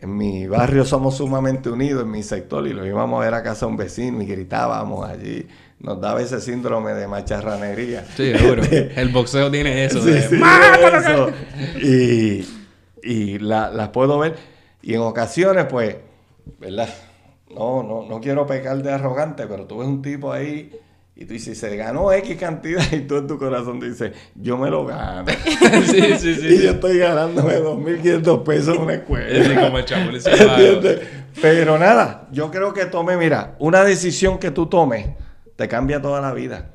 en mi barrio somos sumamente unidos, en mi sector, y lo íbamos a ver a casa a un vecino y gritábamos allí. Nos daba ese síndrome de macharranería. Sí, seguro. El boxeo tiene eso. Sí, sí, eso. Y, y las la puedo ver. Y en ocasiones, pues, ¿verdad? No, no, no quiero pecar de arrogante, pero tú ves un tipo ahí y tú dices, se ganó X cantidad y tú en tu corazón dices, yo me lo gano. sí, sí, sí. Y yo estoy ganándome 2.500 pesos en una escuela. Pero nada, yo creo que tome, mira, una decisión que tú tomes te cambia toda la vida.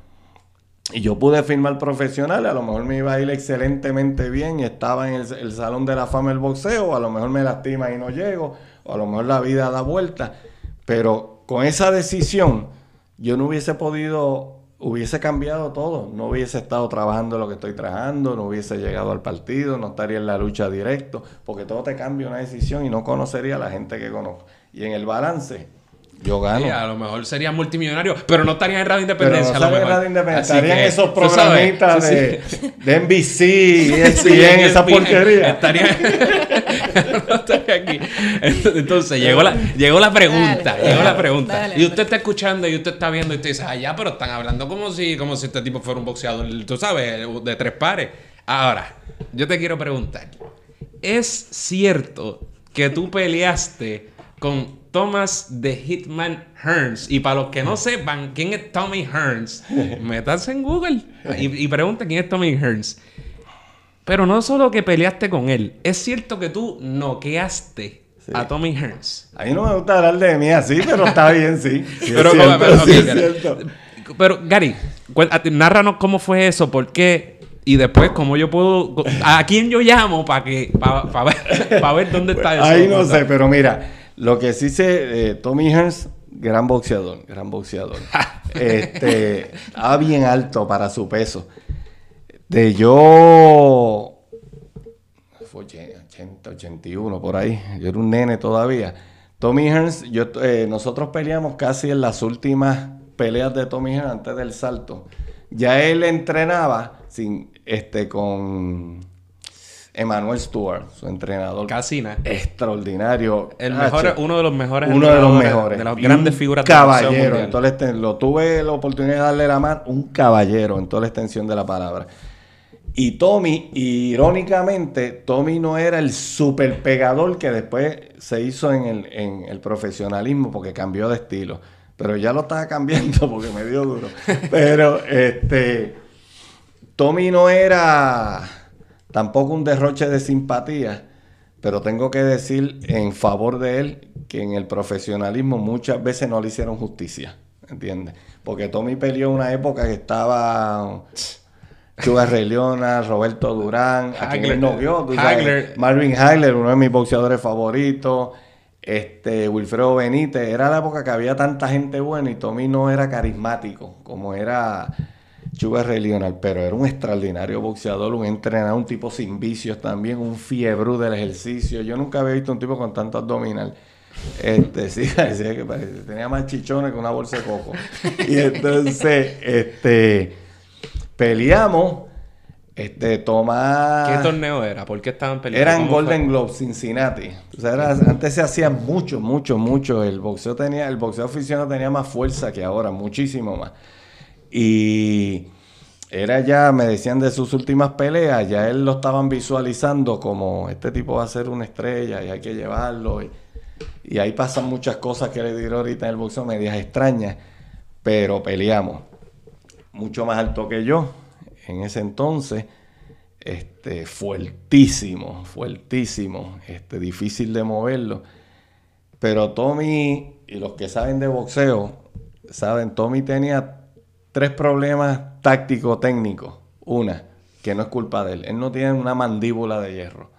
Y yo pude firmar profesional, a lo mejor me iba a ir excelentemente bien y estaba en el, el salón de la fama del boxeo, a lo mejor me lastima y no llego, o a lo mejor la vida da vuelta. Pero con esa decisión yo no hubiese podido, hubiese cambiado todo, no hubiese estado trabajando lo que estoy trabajando, no hubiese llegado al partido, no estaría en la lucha directo, porque todo te cambia una decisión y no conocería a la gente que conozco. Y en el balance, yo gano. a lo mejor sería multimillonario, pero no estaría en Radio Independencia. Pero no estaría en Radio Independencia. Estarían esos programitas de, de, NBC, ESPN, esa porquería. Estaría aquí. Entonces, llegó la, llegó la pregunta. llegó la pregunta. y usted está escuchando y usted está viendo y usted dice, ah, ya, pero están hablando como si, como si este tipo fuera un boxeador, tú sabes, de tres pares. Ahora, yo te quiero preguntar. ¿Es cierto que tú peleaste con Thomas de Hitman Hearns. Y para los que no sepan quién es Tommy Hearns, métanse en Google y, y pregunten quién es Tommy Hearns. Pero no solo que peleaste con él, es cierto que tú noqueaste a Tommy Hearns. A mí no me gusta hablar de mí así, pero está bien, sí. pero, Gary, narranos cómo fue eso, por qué Y después, ¿cómo yo puedo... ¿A quién yo llamo para que... Para ver, pa ver dónde está eso? Ahí no sé, pero mira, lo que sí sé, eh, Tommy Hearns, gran boxeador, gran boxeador. este, estaba bien alto para su peso. De yo... Fue 80, 81, por ahí. Yo era un nene todavía. Tommy Hearns, yo, eh, nosotros peleamos casi en las últimas peleas de Tommy Hearns antes del salto. Ya él entrenaba sin, este, con Emmanuel Stewart, su entrenador. Casina. Extraordinario. El mejor, uno de los mejores. Uno de los mejores. De las grandes figuras caballero. Entonces lo tuve la oportunidad de darle la mano. Un caballero en toda la extensión de la palabra. Y Tommy, irónicamente, Tommy no era el super pegador que después se hizo en el, profesionalismo porque cambió de estilo. Pero ya lo estaba cambiando porque me dio duro. Pero este Tommy no era tampoco un derroche de simpatía, pero tengo que decir en favor de él que en el profesionalismo muchas veces no le hicieron justicia, ¿entiendes? Porque Tommy peleó una época que estaba Chuga Leona, Roberto Durán, a quien él no vio, Marvin Hagler, uno de mis boxeadores favoritos, este Wilfredo Benítez, era la época que había tanta gente buena y Tommy no era carismático como era Chuga Leonard, pero era un extraordinario boxeador, un entrenador, un tipo sin vicios también, un fiebre del ejercicio. Yo nunca había visto un tipo con tanto abdominal. Este, sí, decía que tenía más chichones que una bolsa de coco. Y entonces, este, peleamos. Este, toma. ¿Qué torneo era? ¿Por qué estaban peleando? Eran Golden Globe, Cincinnati. O sea, antes se hacía mucho, mucho, mucho. El boxeo tenía, el boxeo aficionado tenía más fuerza que ahora, muchísimo más. Y era ya, me decían de sus últimas peleas, ya él lo estaban visualizando como este tipo va a ser una estrella y hay que llevarlo. Y, ahí pasan muchas cosas que le dieron ahorita en el boxeo, medias extrañas, pero peleamos. Mucho más alto que yo en ese entonces, este, fuertísimo, fuertísimo, este, difícil de moverlo. Pero Tommy, y los que saben de boxeo, saben, Tommy tenía tres problemas tácticos técnicos. Una, que no es culpa de él. Él no tiene una mandíbula de hierro.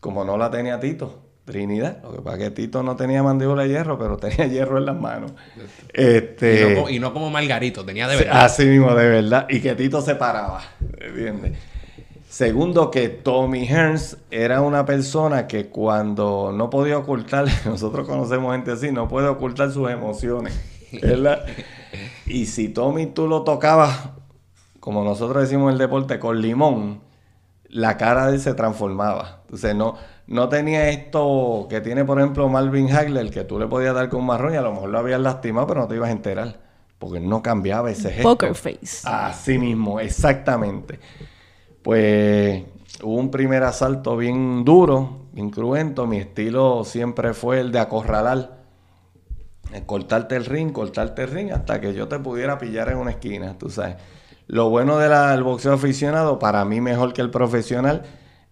Como no la tenía Tito, Trinidad. Lo que pasa es que Tito no tenía mandíbula de hierro, pero tenía hierro en las manos. Este, y, no, como Margarito, tenía de verdad. Así mismo, de verdad. Y que Tito se paraba. ¿Entiendes? Segundo, que Tommy Hearns era una persona que cuando no podía ocultar, nosotros conocemos gente así, no puede ocultar sus emociones. ¿verdad? Y si Tommy tú lo tocabas, como nosotros decimos en el deporte, con limón, la cara de él se transformaba. Entonces no, no tenía esto que tiene, por ejemplo, Malvin Hagler, que tú le podías dar con un marrón y a lo mejor lo habías lastimado, pero no te ibas a enterar. Porque no cambiaba ese gesto. Poker face. Así mismo, exactamente. Pues hubo un primer asalto bien duro, bien cruento. Mi estilo siempre fue el de acorralar cortarte el ring, cortarte el ring hasta que yo te pudiera pillar en una esquina, tú sabes. Lo bueno del boxeo aficionado, para mí mejor que el profesional,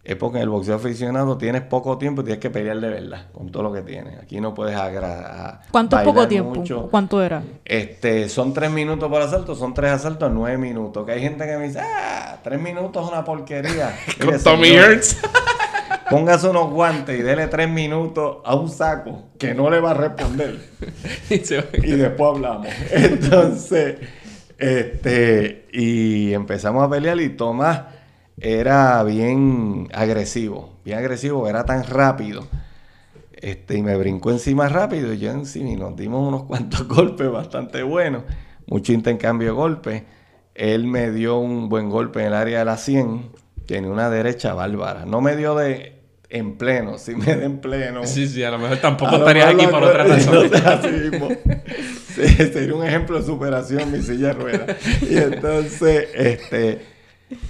es porque en el boxeo aficionado tienes poco tiempo y tienes que pelear de verdad con todo lo que tienes. Aquí no puedes agradar. ¿Cuánto es poco tiempo? ¿Cuánto era? Este, son tres minutos por asalto, son tres asaltos, nueve minutos. Que hay gente que me dice, ah, tres minutos es una porquería. con Tommy Hurts. Póngase unos guantes y dele tres minutos a un saco que no le va a responder. y después hablamos. Entonces, este, y empezamos a pelear y Tomás era bien agresivo, bien agresivo, era tan rápido. Este, y me brincó encima rápido y yo encima y nos dimos unos cuantos golpes bastante buenos, mucho intercambio de golpes. Él me dio un buen golpe en el área de la 100, tiene una derecha bárbara. No me dio de en pleno, si me den pleno. Sí, sí, a lo mejor tampoco estaría aquí por otra razón. así mismo. sería un ejemplo de superación mi silla de ruedas. Y entonces, este,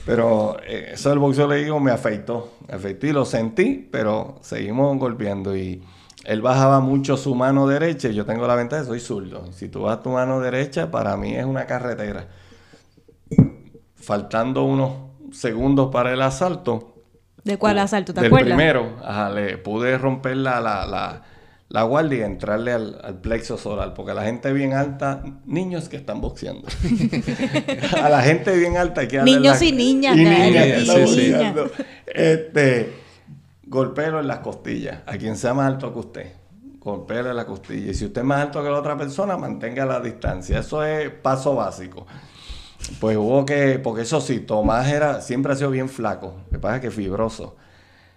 pero eh, eso del boxeo le digo me afeitó. Me afeitó y lo sentí, pero seguimos golpeando y él bajaba mucho su mano derecha y yo tengo la ventaja, soy zurdo. Si tú vas a tu mano derecha, para mí es una carretera. Faltando unos segundos para el asalto, ¿De cuál asalto? ¿Te del acuerdas? primero, ajá, le pude romper la, la, la guardia y entrarle al, al plexo solar, porque a la gente bien alta, niños que están boxeando. a la gente bien alta hay que darle Niños la- y niñas, y niñas que. Este, golpéelo en las costillas, a quien sea más alto que usted. Golpéelo en la costilla. Y si usted es más alto que la otra persona, mantenga la distancia. Eso es paso básico. Pues hubo que, porque eso sí, Tomás era, siempre ha sido bien flaco, lo que pasa es que fibroso.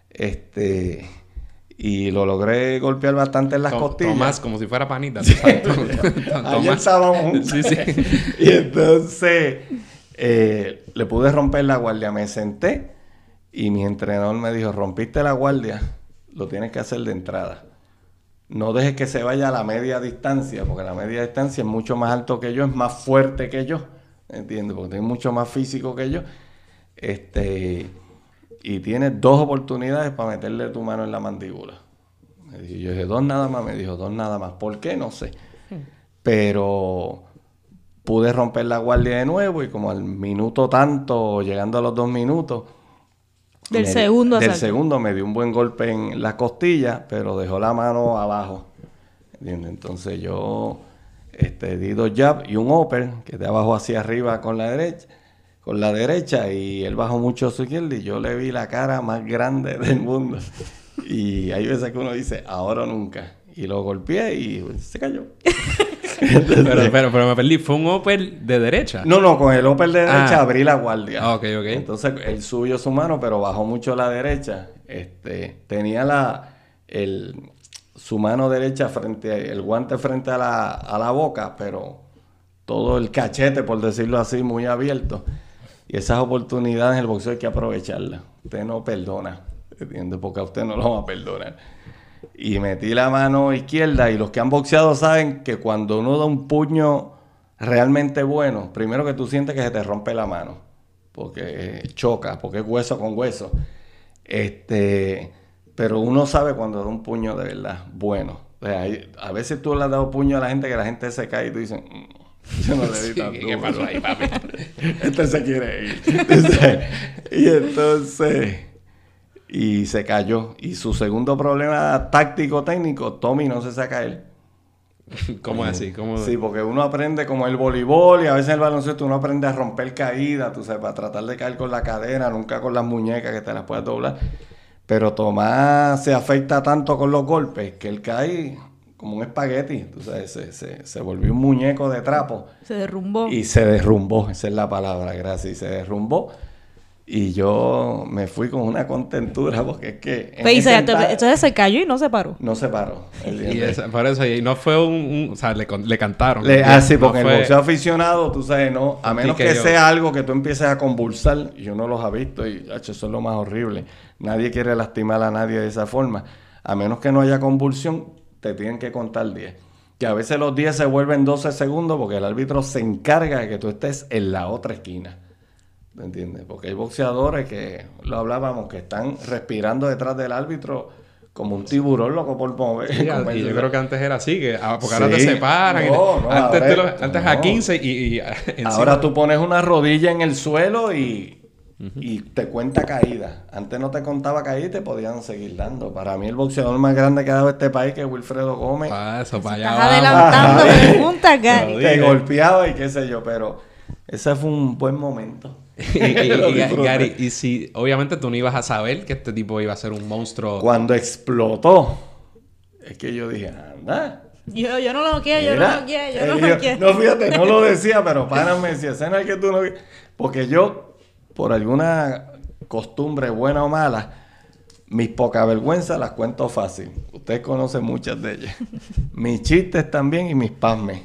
Este, y lo logré golpear bastante en las To- costillas. Tomás, como si fuera panita. Ayer estábamos juntos. Sí, sí. y entonces eh, le pude romper la guardia. Me senté y mi entrenador me dijo, rompiste la guardia, lo tienes que hacer de entrada. No dejes que se vaya a la media distancia, porque la media distancia es mucho más alto que yo, es más fuerte que yo, ¿entiendes? Porque tiene mucho más físico que yo. Este, y tienes dos oportunidades para meterle tu mano en la mandíbula. Yo dije, dos nada más, me dijo, dos nada más. ¿Por qué? No sé. Pero pude romper la guardia de nuevo y como al minuto tanto, llegando a los dos minutos, Del me- segundo Del asalto. segundo me dio un buen golpe en la costilla, pero dejó la mano abajo. ¿Entiendes? Entonces yo este, di dos jabs y un upper, que de abajo hacia arriba con la derecha, con la derecha, y él bajó mucho su izquierda y yo le vi la cara más grande del mundo. Y hay veces que uno dice, ahora o nunca. Y lo golpeé y se cayó. pero, pero, pero me perdí. Fue un Opel de derecha. No, no, con el upper de derecha Ah. abrí la guardia. Ah, ok, ok. Entonces él subió su mano, pero bajó mucho la derecha. Este, tenía la, el, su mano derecha frente, a- el guante frente a la, a la boca, pero todo el cachete, por decirlo así, muy abierto. Esas oportunidades en el boxeo hay que aprovecharlas. Usted no perdona, ¿entiende? Porque a usted no lo va a perdonar. Y metí la mano izquierda y los que han boxeado saben que cuando uno da un puño realmente bueno, primero que tú sientes que se te rompe la mano, porque choca, porque es hueso con hueso. Este, pero uno sabe cuando da un puño de verdad bueno. A veces tú le has dado puño a la gente que la gente se cae y tú dices, "Mm, yo no le di Sí, tan ¿Qué duro". pasó ahí, papi? este se quiere ir. Dice, y entonces, y se cayó. Y su segundo problema táctico técnico, Tommy no se saca él. ¿Cómo así? ¿Cómo? Sí, porque uno aprende como el voleibol y a veces el baloncesto uno aprende a romper caídas, tú sabes, para tratar de caer con la cadera, nunca con las muñecas que te las puedes doblar. Pero Tomás se afecta tanto con los golpes que él cae como un espagueti, tú sabes, se, se- se volvió un muñeco de trapo. Se derrumbó. Y se derrumbó, esa es la palabra, gracias. Y se derrumbó. Y yo me fui con una contentura porque es que. en Pues, ese entonces- entonces se cayó y no se paró. no se paró. Y ¿entiendes? esa- por eso, y no fue un, un- o sea, le, con- le cantaron. Le- ah, sí, No porque fue- el boxeo aficionado, tú sabes, no, a menos que sea algo que tú empieces a convulsar, y uno los ha visto, y eso es lo más horrible. Nadie quiere lastimar a nadie de esa forma. A menos que no haya convulsión, te tienen que contar 10. Que a veces los 10 se vuelven 12 segundos porque el árbitro se encarga de que tú estés en la otra esquina. ¿Me entiendes? Porque hay boxeadores que, lo hablábamos, que están respirando detrás del árbitro como un tiburón loco por mover. Sí, y yo creo que antes era así, que ah, porque ahora te Sí. separan. No, no, antes, lo- a no. 15 y, y- Ahora tú pones una rodilla en el suelo y, y te cuenta caída. Antes no te contaba caída y te podían seguir dando. Para mí el boxeador más grande que ha dado este país que es Wilfredo Gómez. Pa' eso, para allá Estás adelantando Ah, preguntas, Gary. Te golpeaba y qué sé yo, pero ese fue un buen momento. y. Gary, y si obviamente tú no ibas a saber que este tipo iba a ser un monstruo. Cuando explotó, es que yo dije, anda. Yo, yo no lo quiero, yo no lo quiero, yo eh, no yo- lo quiero. No, fíjate, no lo decía, pero para me decía, "Ese no es el que tú no... vi-". Porque yo, por alguna costumbre buena o mala, mis poca vergüenza las cuento fácil. Ustedes conocen muchas de ellas. mis chistes también y mis pasmes.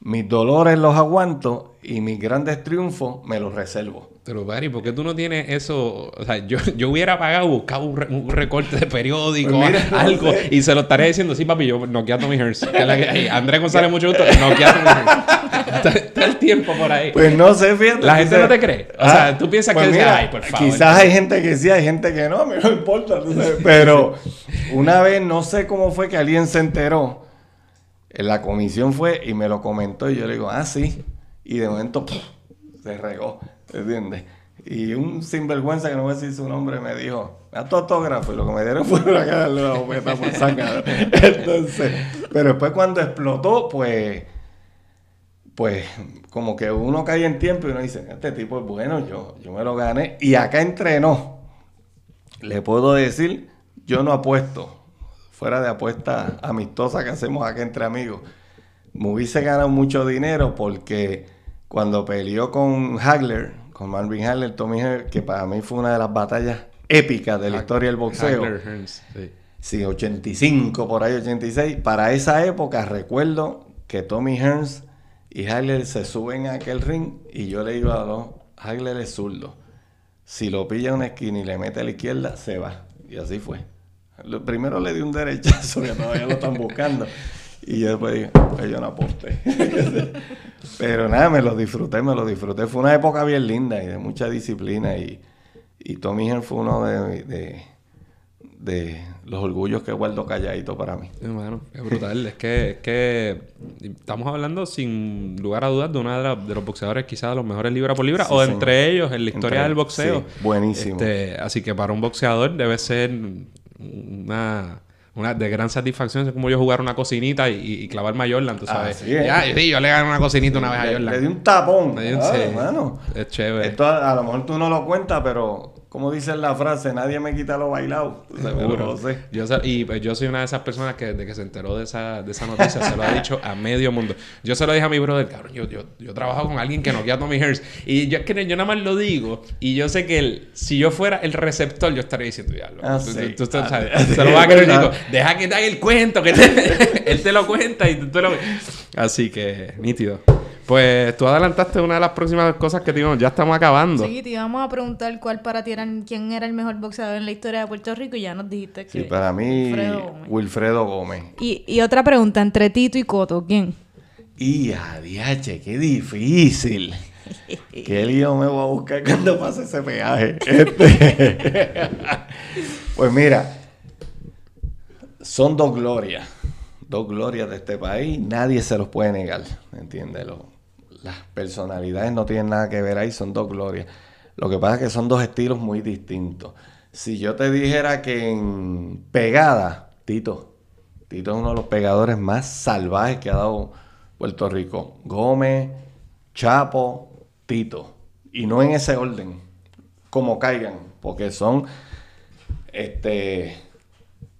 Mis dolores los aguanto y mis grandes triunfos me los reservo. Pero, Gary, ¿por qué tú no tienes eso? O sea, yo, yo hubiera pagado, buscado un, re- un recorte de periódico, Pues mira, no algo, sé. y se lo estaría diciendo, sí, papi, yo noqueé a Tommy Hearns. Que es la que- hey, Andrés González, mucho gusto, noqueé a Tommy Hearns. Está, está el tiempo por ahí. Pues no sé, fíjate. La gente no te cree. O sea, tú piensas que dice, "Ay, por favor". Quizás hay gente que sí, hay gente que no, a mí no me importa. tú sabes. Pero una vez, no sé cómo fue que alguien se enteró. En la comisión fue y me lo comentó. Y yo le digo, ah, sí. Y de momento se regó. ¿Entiendes? Y un sinvergüenza que no voy a decir su nombre me dijo, haz tu autógrafo. Y lo que me dieron fue una cara de la bofeta por sacar. Entonces, pero después cuando explotó, pues, pues, como que uno cae en tiempo y uno dice, este tipo es bueno, yo, yo me lo gané. Y acá entrenó. Le puedo decir, yo no apuesto, fuera de apuesta amistosa que hacemos acá entre amigos. Me hubiese ganado mucho dinero porque cuando peleó con Hagler, con Marvin Hagler, Tommy Hearns, que para mí fue una de las batallas épicas de la historia del boxeo. Hagler, Hearns, sí. Sí, 85, por ahí 86. Para esa época recuerdo que Tommy Hearns y Hagler se suben a aquel ring y yo le digo a los, Hagler es zurdo. Si lo pilla en una esquina y le mete a la izquierda, se va. Y así fue. Lo- primero le di un derechazo que todavía lo están buscando. Y yo después dije, pues yo no aposté. Pero nada, me lo disfruté, me lo disfruté. Fue una época bien linda y de mucha disciplina. Y, y Tommy Hearns fue uno de, de, de los orgullos que guardo calladito para mí. Mano, es brutal. es, que, es que estamos hablando sin lugar a dudas de una de, la- de los boxeadores quizás de los mejores libra por libra Sí, o entre ellos en la historia Entre- del boxeo. sí, buenísimo. Este, así que para un boxeador debe ser una, una de gran satisfacción. Es como yo jugar una cocinita y, y clavarme a Jordan, tú sabes. Así es. Ya, sí, yo le gané una cocinita una vez a Jordan. le di un tapón. Le di un- Ah, sí. Es chévere. Esto a, a lo mejor tú no lo cuentas, pero como dice la frase, nadie me quita lo bailado. Seguro. sé. Yo y pues, yo soy una de esas personas que desde que se enteró de esa, de esa noticia se lo ha dicho a medio mundo. Yo se lo dije a mi brother, cabrón, yo, yo, yo trabajo con alguien que no a Tommy Hearns. Y yo es que yo nada más lo digo. Y yo sé que el- si yo fuera el receptor, yo estaría diciendo, ya, lo- Ah, tú, sí. tú- tú- Ah, sabes, se lo va a creer. Digo, deja que te haga el cuento, que te- él te lo cuenta y tú te lo... Así que, nítido. Pues tú adelantaste una de las próximas cosas que digo, ya estamos acabando. Sí, te íbamos a preguntar cuál para ti era, quién era el mejor boxeador en la historia de Puerto Rico y ya nos dijiste que... Sí, para mí, Wilfredo Gómez. Wilfredo Gómez. Y, y otra pregunta, entre Tito y Coto, ¿quién? Y a diache, qué difícil. Qué lío me voy a buscar cuando pase ese peaje. Este. pues mira, son dos glorias. Dos glorias de este país. Nadie se los puede negar. ¿Entiendes? Las personalidades no tienen nada que ver ahí. Son dos glorias. Lo que pasa es que son dos estilos muy distintos. Si yo te dijera que en pegada, Tito, Tito es uno de los pegadores más salvajes que ha dado Puerto Rico. Gómez, Chapo, Tito. Y no en ese orden, como caigan, porque son, este,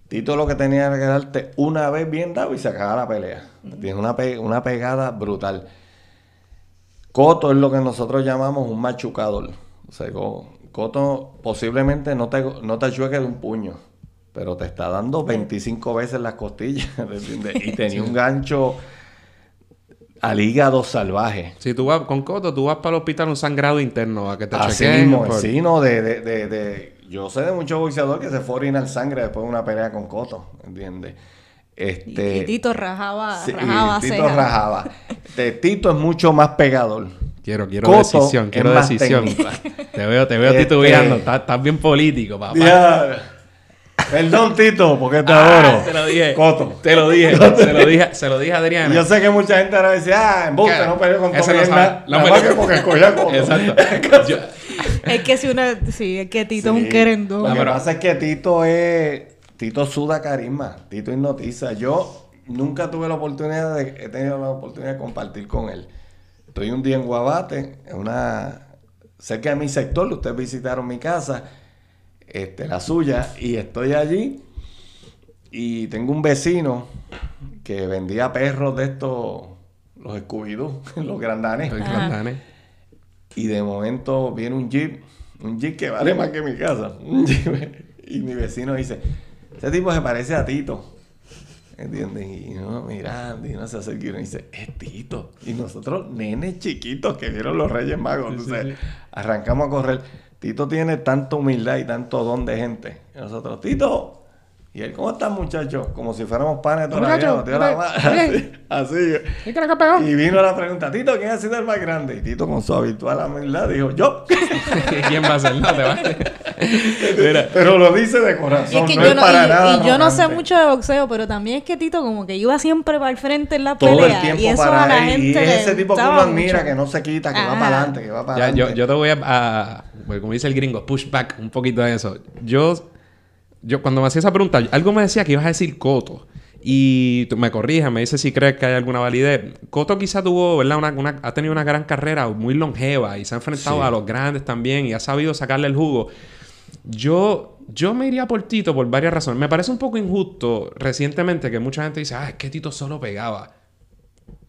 Tito lo que tenía que darte una vez bien dado y se acababa la pelea. Tiene una, pe- una pegada brutal. Coto es lo que nosotros llamamos un machucador. O sea, Co- Coto posiblemente no te, no te de un puño, pero te está dando 25 veces las costillas. ¿entiendes? Y tenía un gancho al hígado salvaje. Si tú vas con Coto, tú vas para el hospital un sangrado interno a que te Así chequeen. mismo, por- sí, no, de, de, de, de- yo sé de muchos boxeadores que se fue a orinar sangre después de una pelea con Coto, ¿entiendes? Y, Este, y Tito rajaba, sí, rajaba Tito ceja. rajaba. De Tito es mucho más pegador. Quiero, quiero Coto decisión, quiero decisión. te veo, te veo Este- titubeando. Estás, estás bien político, papá. Ya. Perdón, Tito, porque te Ah, adoro. te lo dije. Coto. Te lo dije. se lo dije, se lo dije a Adriana. Yo sé que mucha gente ahora dice, ah, en Claro, no peleó con Tommy no nada más peleó. que porque escogía Coto. Exacto. Yo- Es que si una... Sí, es que Tito Sí. es un querendón. Lo Ah, que pero- pasa es que Tito es. Tito suda carisma. Tito hipnotiza. Yo nunca tuve la oportunidad de. He tenido la oportunidad de compartir con él. Estoy un día en Guabate, en una. Cerca de mi sector, ustedes visitaron mi casa, este, la suya, y estoy allí. Y tengo un vecino que vendía perros de estos, los Scooby-Doo, los grandanes. Ajá. Grandanes. Y de momento viene un jeep, un jeep que vale más que mi casa. Un jeep. Y mi vecino dice, ese tipo se parece a Tito. ¿Entiendes? Y uno mirando y uno se acerca y uno dice, es Tito. Y nosotros, nenes chiquitos que vieron los Reyes Magos. Sí, sí, entonces, sí. arrancamos a correr. Tito tiene tanta humildad y tanto don de gente. Y nosotros, Tito. Y él, ¿cómo estás, muchacho? Como si fuéramos panes todavía. Muchacho, nos dio la. Así. ¿Y qué pegado? Y vino la pregunta, Tito, ¿quién ha sido el más grande? Y Tito, con su habitual humildad, dijo, yo. ¿Quién va a ser? No, te va. Mira. Pero lo dice de corazón, es que no yo es no, para y- nada. y yo no sé mucho de boxeo, pero también es que Tito como que iba siempre para el frente en la Todo pelea. el tiempo y eso para a la gente Y es ese tipo que uno admira, mucho. que no se quita, que va para adelante, que va para adelante. yo, yo te voy a, a- como dice el gringo, push back un poquito de eso. Yo, yo cuando me hacía esa pregunta, algo me decía que ibas a decir Coto. Y tú me corrijas, me dices si crees que hay alguna validez. Coto quizá tuvo, ¿verdad? Una, ha tenido una gran carrera muy longeva y se ha enfrentado a los grandes también y ha sabido sacarle el jugo. Yo, yo me iría por Tito por varias razones. Me parece un poco injusto recientemente que mucha gente dice, ah, es que Tito solo pegaba.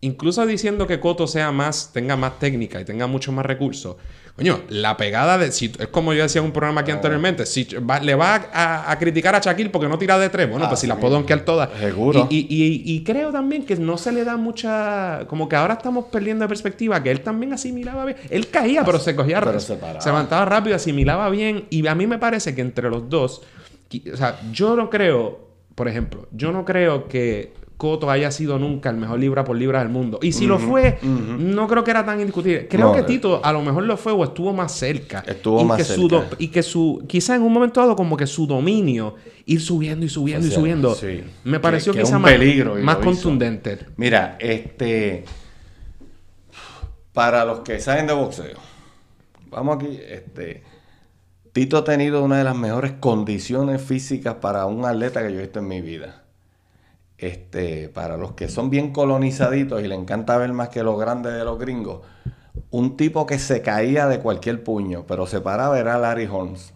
Incluso diciendo que Coto sea más, tenga más técnica y tenga mucho más recursos. Coño, la pegada de. Si, es como yo decía en un programa aquí anteriormente. Si le va a, criticar a Shaquille porque no tira de tres, bueno, pues si las puedo donkear todas. Seguro. Y, creo también que no se le da mucha. Como que ahora estamos perdiendo de perspectiva que él también asimilaba bien. Él caía, pero se cogía. Pero se, se levantaba rápido, asimilaba bien. Y a mí me parece que entre los dos. O sea, yo no creo. Por ejemplo, yo no creo que Coto haya sido nunca el mejor libra por libra del mundo. Y si lo fue, no creo que era tan indiscutible. Creo que Tito a lo mejor lo fue o estuvo más cerca. Estuvo más cerca. y que su, quizá en un momento dado, como que su dominio, ir subiendo y subiendo y subiendo, me pareció que, quizá más, más contundente. Mira, este. Para los que saben de boxeo, vamos aquí, este. Tito ha tenido una de las mejores condiciones físicas para un atleta que yo he visto en mi vida este, para los que son bien colonizaditos y le encanta ver más que los grandes de los gringos, un tipo que se caía de cualquier puño, pero se paraba era Larry Holmes.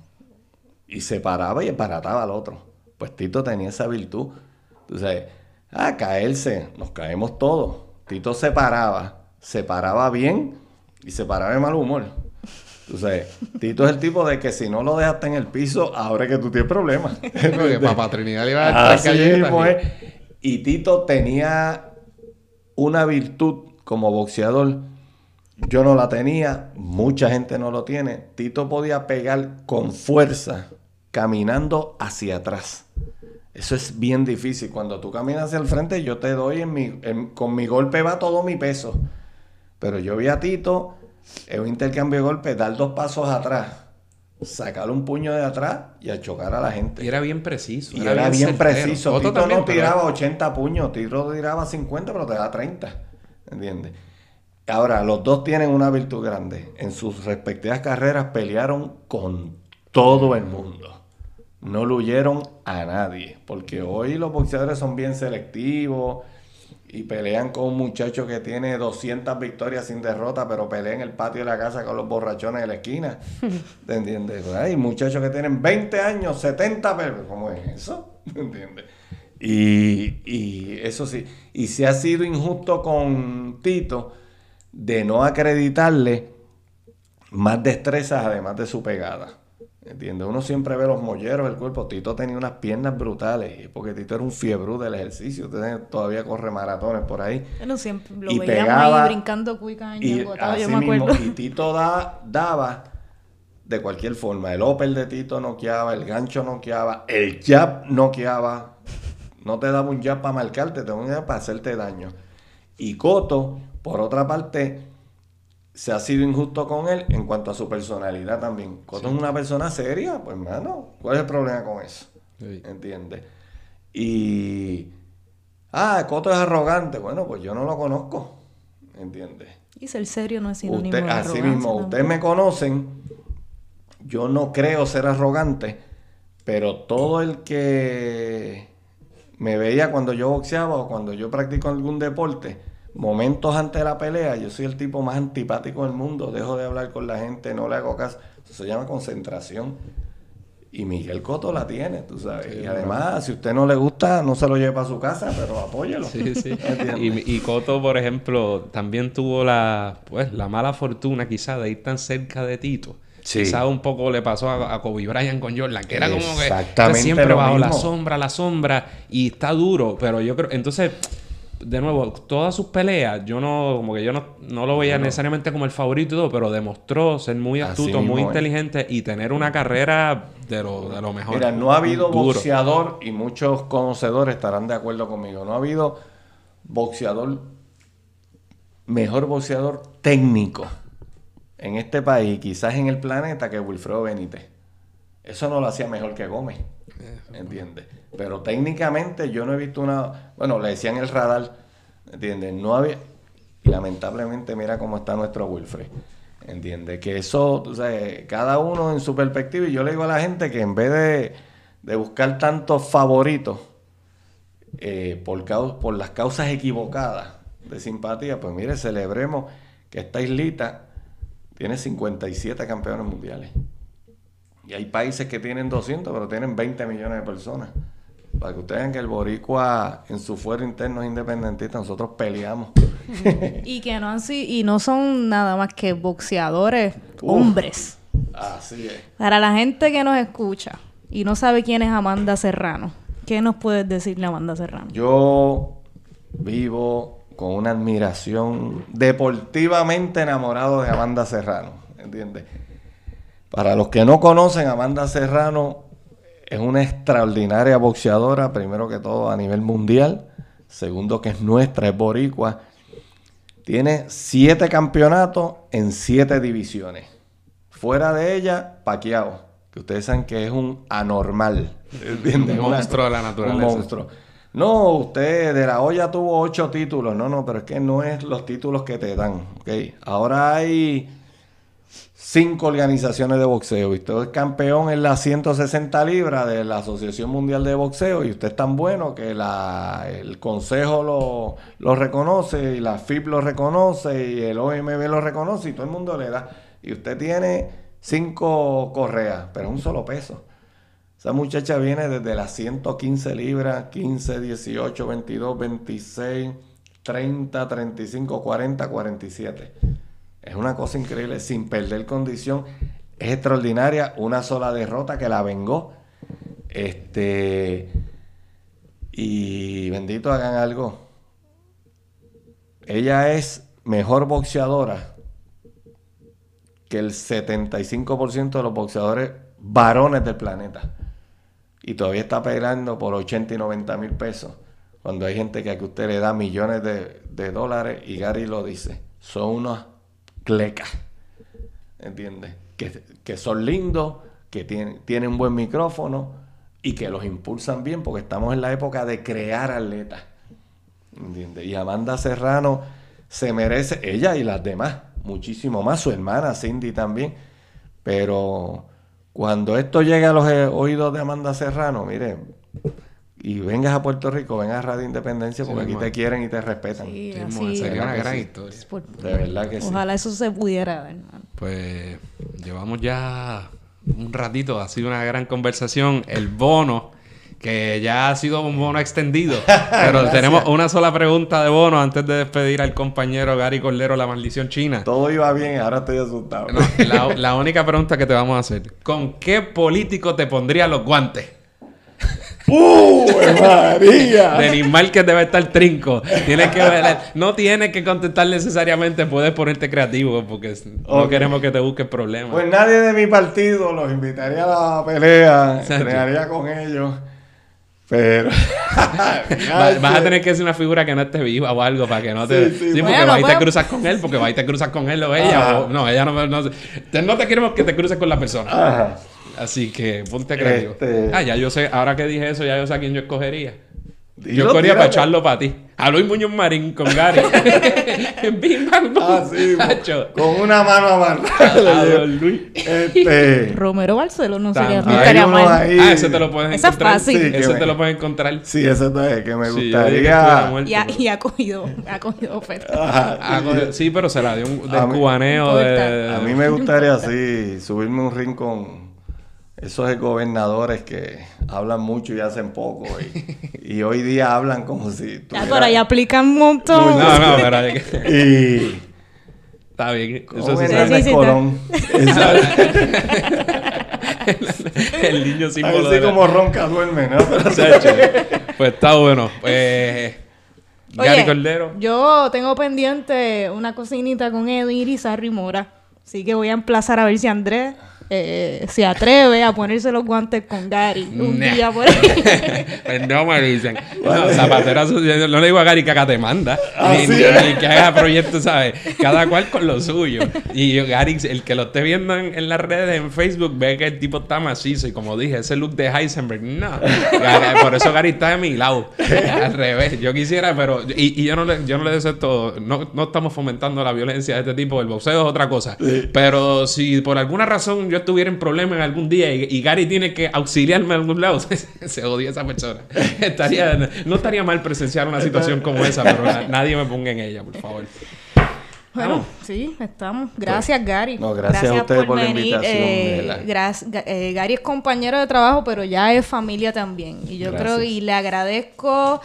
Y se paraba y emparataba al otro. Pues Tito tenía esa virtud. Entonces, a caerse, nos caemos todos. Tito se paraba, se paraba bien y se paraba de mal humor. Entonces, Tito es el tipo de que si no lo dejaste en el piso, ahora que tú tienes problemas. Papá Trinidad le iba a Así mismo es. Y Tito tenía una virtud como boxeador. Yo no la tenía, mucha gente no lo tiene. Tito podía pegar con fuerza caminando hacia atrás. Eso es bien difícil. Cuando tú caminas hacia el frente, yo te doy en mi, con mi golpe va todo mi peso. Pero yo vi a Tito en un intercambio de golpes dar dos pasos atrás sacar un puño de atrás y a chocar a la gente. Y era bien preciso. Y era, bien, preciso. Tito no tiraba 80 puños, Tito tiraba 50, pero te da 30. ¿Entiendes? Ahora, los dos tienen una virtud grande. En sus respectivas carreras pelearon con todo el mundo. No lo huyeron a nadie. Porque hoy los boxeadores son bien selectivos y pelean con un muchacho que tiene 200 victorias sin derrota, pero pelea en el patio de la casa con los borrachones de la esquina. ¿Te entiendes? Hay muchachos que tienen 20 años, 70, pero ¿cómo es eso? ¿Te entiendes? Y, y eso sí, y se ha sido injusto con Tito de no acreditarle más destrezas además de su pegada. ¿Entiendes? Uno siempre ve los molleros del cuerpo. Tito tenía unas piernas brutales, porque Tito era un fiebre del ejercicio. todavía corre maratones por ahí. Bueno, siempre lo y veíamos ahí brincando cuica y, yo me acuerdo. y Tito da, daba de cualquier forma. El Opel de Tito noqueaba, el gancho noqueaba, el jab noqueaba. No te daba un jab para marcarte, te daba un jab para hacerte daño. Y Coto, por otra parte, se ha sido injusto con él en cuanto a su personalidad también. Coto es una persona seria, pues hermano, ¿cuál es el problema con eso? ¿Entiendes? Y. Ah, Coto es arrogante. Bueno, pues yo no lo conozco. ¿Entiendes? Y ser serio no es sinónimo Usted, de Así mismo, ustedes me conocen. Yo no creo ser arrogante, pero todo el que me veía cuando yo boxeaba o cuando yo practico algún deporte, momentos antes de la pelea, yo soy el tipo más antipático del mundo, dejo de hablar con la gente, no le hago caso. Eso se llama concentración. Y Miguel Coto la tiene, tú sabes. y además, si a usted no le gusta, no se lo lleve a su casa, pero apóyelo. Sí, sí. y, y, Coto, por ejemplo, también tuvo la, pues, la mala fortuna quizá de ir tan cerca de Tito. Sí. Quizá un poco le pasó a, Kobe Bryant con Jordan, que era como que, siempre bajo la sombra, la sombra, y está duro, pero yo creo, entonces de nuevo, todas sus peleas, yo no, como que yo no, no lo veía necesariamente como el favorito y todo, pero demostró ser muy astuto, muy inteligente y tener una carrera de lo, de lo mejor. Mira, no ha habido boxeador, y muchos conocedores estarán de acuerdo conmigo, no ha habido boxeador, mejor boxeador técnico en este país, quizás en el planeta, que Wilfredo Benítez. Eso no lo hacía mejor que Gómez. ¿Entiendes? Pero técnicamente yo no he visto una. Bueno, le decían el radar. ¿Entiendes? No había. Y lamentablemente, mira cómo está nuestro Wilfred. ¿Entiendes? Que eso, o sea, cada uno en su perspectiva. Y yo le digo a la gente que en vez de, de buscar tantos favoritos eh, por, por las causas equivocadas de simpatía, pues mire, celebremos que esta islita tiene 57 campeones mundiales. Y hay países que tienen 200, pero tienen 20 millones de personas. Para que ustedes vean que el boricua en su fuero interno es independentista, nosotros peleamos. Y que no han y no son nada más que boxeadores Uf. hombres. Así es. Para la gente que nos escucha y no sabe quién es Amanda Serrano, ¿qué nos puedes decir de Amanda Serrano? Yo vivo con una admiración deportivamente enamorado de Amanda Serrano, ¿entiendes? Para los que no conocen, Amanda Serrano es una extraordinaria boxeadora, primero que todo a nivel mundial, segundo que es nuestra, es boricua. Tiene siete campeonatos en siete divisiones. Fuera de ella, Paquiao, que ustedes saben que es un anormal. Un Una- monstruo de la naturaleza. Un monstruo. No, usted de la olla tuvo ocho títulos. No, no, pero es que no es los títulos que te dan. ¿ok? Ahora hay cinco organizaciones de boxeo y usted es campeón en las 160 libras de la Asociación Mundial de Boxeo y usted es tan bueno que el Consejo lo, lo reconoce y la FIP lo reconoce y el OMB lo reconoce y todo el mundo le da. Y usted tiene cinco correas, pero un solo peso. Esa muchacha viene desde las 115 libras, 15, 18, 22, 26, 30, 35, 40, 47. Es una cosa increíble, sin perder condición. Es extraordinaria, una sola derrota que la vengó. Este. Y bendito hagan algo. Ella es mejor boxeadora que el 75% de los boxeadores varones del planeta. Y todavía está peleando por 80 y 90 mil pesos. Cuando hay gente que a que usted le da millones de, de dólares y Gary lo dice. Son unos clecas. ¿Entiendes? Que, que son lindos, que tienen, tienen un buen micrófono y que los impulsan bien porque estamos en la época de crear atletas. ¿Entiendes? Y Amanda Serrano se merece, ella y las demás, muchísimo más, su hermana Cindy también. Pero cuando esto llegue a los eh, oídos de Amanda Serrano, mire, y vengas a Puerto Rico, vengas a Radio Independencia, porque Sí, aquí te quieren y te respetan. Sí, Sí, sería una ¿verdad que gran historia. Por- De verdad que sí. Ojalá eso se pudiera ver, hermano. Pues llevamos ya un ratito, ha sido una gran conversación. El bono, que ya ha sido un bono extendido, pero tenemos una sola pregunta de bono antes de despedir al compañero Gary Cordero, la maldición china. Todo iba bien, ahora estoy asustado. No, la, la única pregunta que te vamos a hacer, ¿con qué político te pondría los guantes? ¡Uh, María! Denis Márquez debe estar trinco. Tienes que ver- no tienes que contestar necesariamente, puedes ponerte creativo porque no queremos que te busques problemas. Pues nadie de mi partido los invitaría a la pelea, Exacto. entrenaría con ellos. Pero. Va- vas a tener que ser una figura que no esté viva o algo para que no te... Sí, Sí, sí. porque Bueno, vas y te pues- cruzas con él, porque vas y te cruzas con él o ella. O- no, ella no... No, te- no te queremos que te cruces con la persona. Ajá. Así que ponte creativo. Este- Ah, ya yo sé, ahora que dije eso, ya yo sé a quién yo escogería. Dilo, yo escogería para echarlo para ti. A Luis Muñoz Marín con Gary. Bim, bam, bum. Ah, sí, con una mano A amarrada. don Luis. este. Romero Barceló no sería, mal. Ah, ese te lo puedes Esa es encontrar. fácil. Sí, Ese me- te lo puedes encontrar. Sí, eso es que me Sí, gustaría. muerto, Y ha, pero- y ha cogido, ha cogido oferta. Ajá, Ah, sí. sí, pero se la dio un A del cubaneo de... A mí me gustaría así subirme un ring con esos gobernadores que hablan mucho y hacen poco y, y hoy día hablan como si Ya tuviera- por ahí aplican un montón. No, no, pero hay que- y está bien. Eso sí un se- Hernández Sí, sí, Colón el niño símbolo así de la- como ronca duerme ¿no? Pero-. Pues está bueno. Pues... Gary Cordero. yo tengo pendiente una cocinita con Edwin Irizarry Mora. Así que voy a emplazar a ver si Andrés eh, se atreve a ponerse los guantes con Gary un Nah. día por ahí. Pues no me dicen. No, zapatera sucia. No le digo a Gary que acá te manda. Ah, ni, sí, ni- ni que haga proyectos, ¿sabes? Cada cual con lo suyo. Y yo, Gary, el que lo esté viendo en, en las redes, en Facebook, ve que el tipo está macizo. Y como dije, ese look de Heisenberg, no. Gary- por eso Gary está de mi lado. Al revés. Yo quisiera, pero. Y, y yo no le, yo no le deseo esto. No, no estamos fomentando la violencia de este tipo. El boxeo es otra cosa. Pero si por alguna razón yo estuviera en problemas en algún día y, y Gary tiene que auxiliarme en algún lado, se odia esa persona. Estaría, no estaría mal presenciar una situación como esa, pero na- nadie me ponga en ella, por favor. Bueno, Vamos. sí, estamos. Gracias, Gary. No, gracias a ustedes por la invitación, eh, eh, Gary es compañero de trabajo, pero ya es familia también. Y yo Gracias. creo, y le agradezco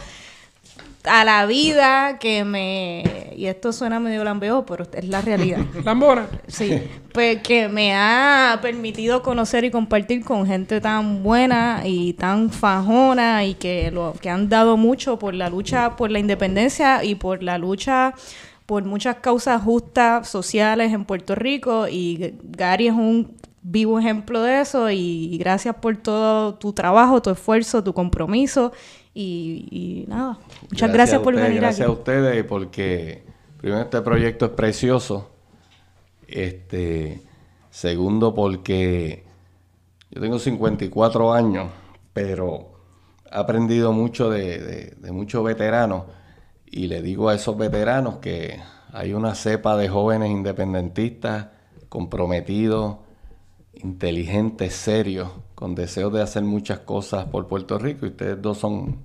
a la vida que me... Y esto suena medio lambeo, pero es la realidad. Lambora. Sí, pues que me ha permitido conocer y compartir con gente tan buena y tan fajona y que lo que han dado mucho por la lucha por la independencia y por la lucha por muchas causas justas sociales en Puerto Rico y Gary es un vivo ejemplo de eso y gracias por todo tu trabajo, tu esfuerzo, tu compromiso y, y nada, muchas gracias, por ustedes, venir Gracias aquí. a ustedes porque, primero, este proyecto es precioso. Este, segundo, porque yo tengo 54 años, pero he aprendido mucho de, de- de muchos veteranos. Y le digo a esos veteranos que hay una cepa de jóvenes independentistas comprometidos, inteligentes, serios, con deseos de hacer muchas cosas por Puerto Rico. Y ustedes dos son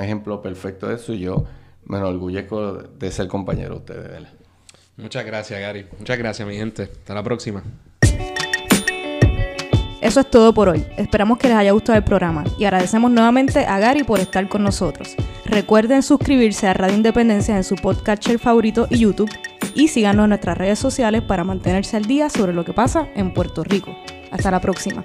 ejemplo perfecto de eso. Y yo me enorgullezco de ser compañero de ustedes. ¿verdad? Muchas gracias, Gary. Muchas gracias, mi gente. Hasta la próxima. Eso es todo por hoy. Esperamos que les haya gustado el programa y agradecemos nuevamente a Gary por estar con nosotros. Recuerden suscribirse a Radio Independencia en su podcatcher favorito y YouTube y síganos en nuestras redes sociales para mantenerse al día sobre lo que pasa en Puerto Rico. Hasta la próxima.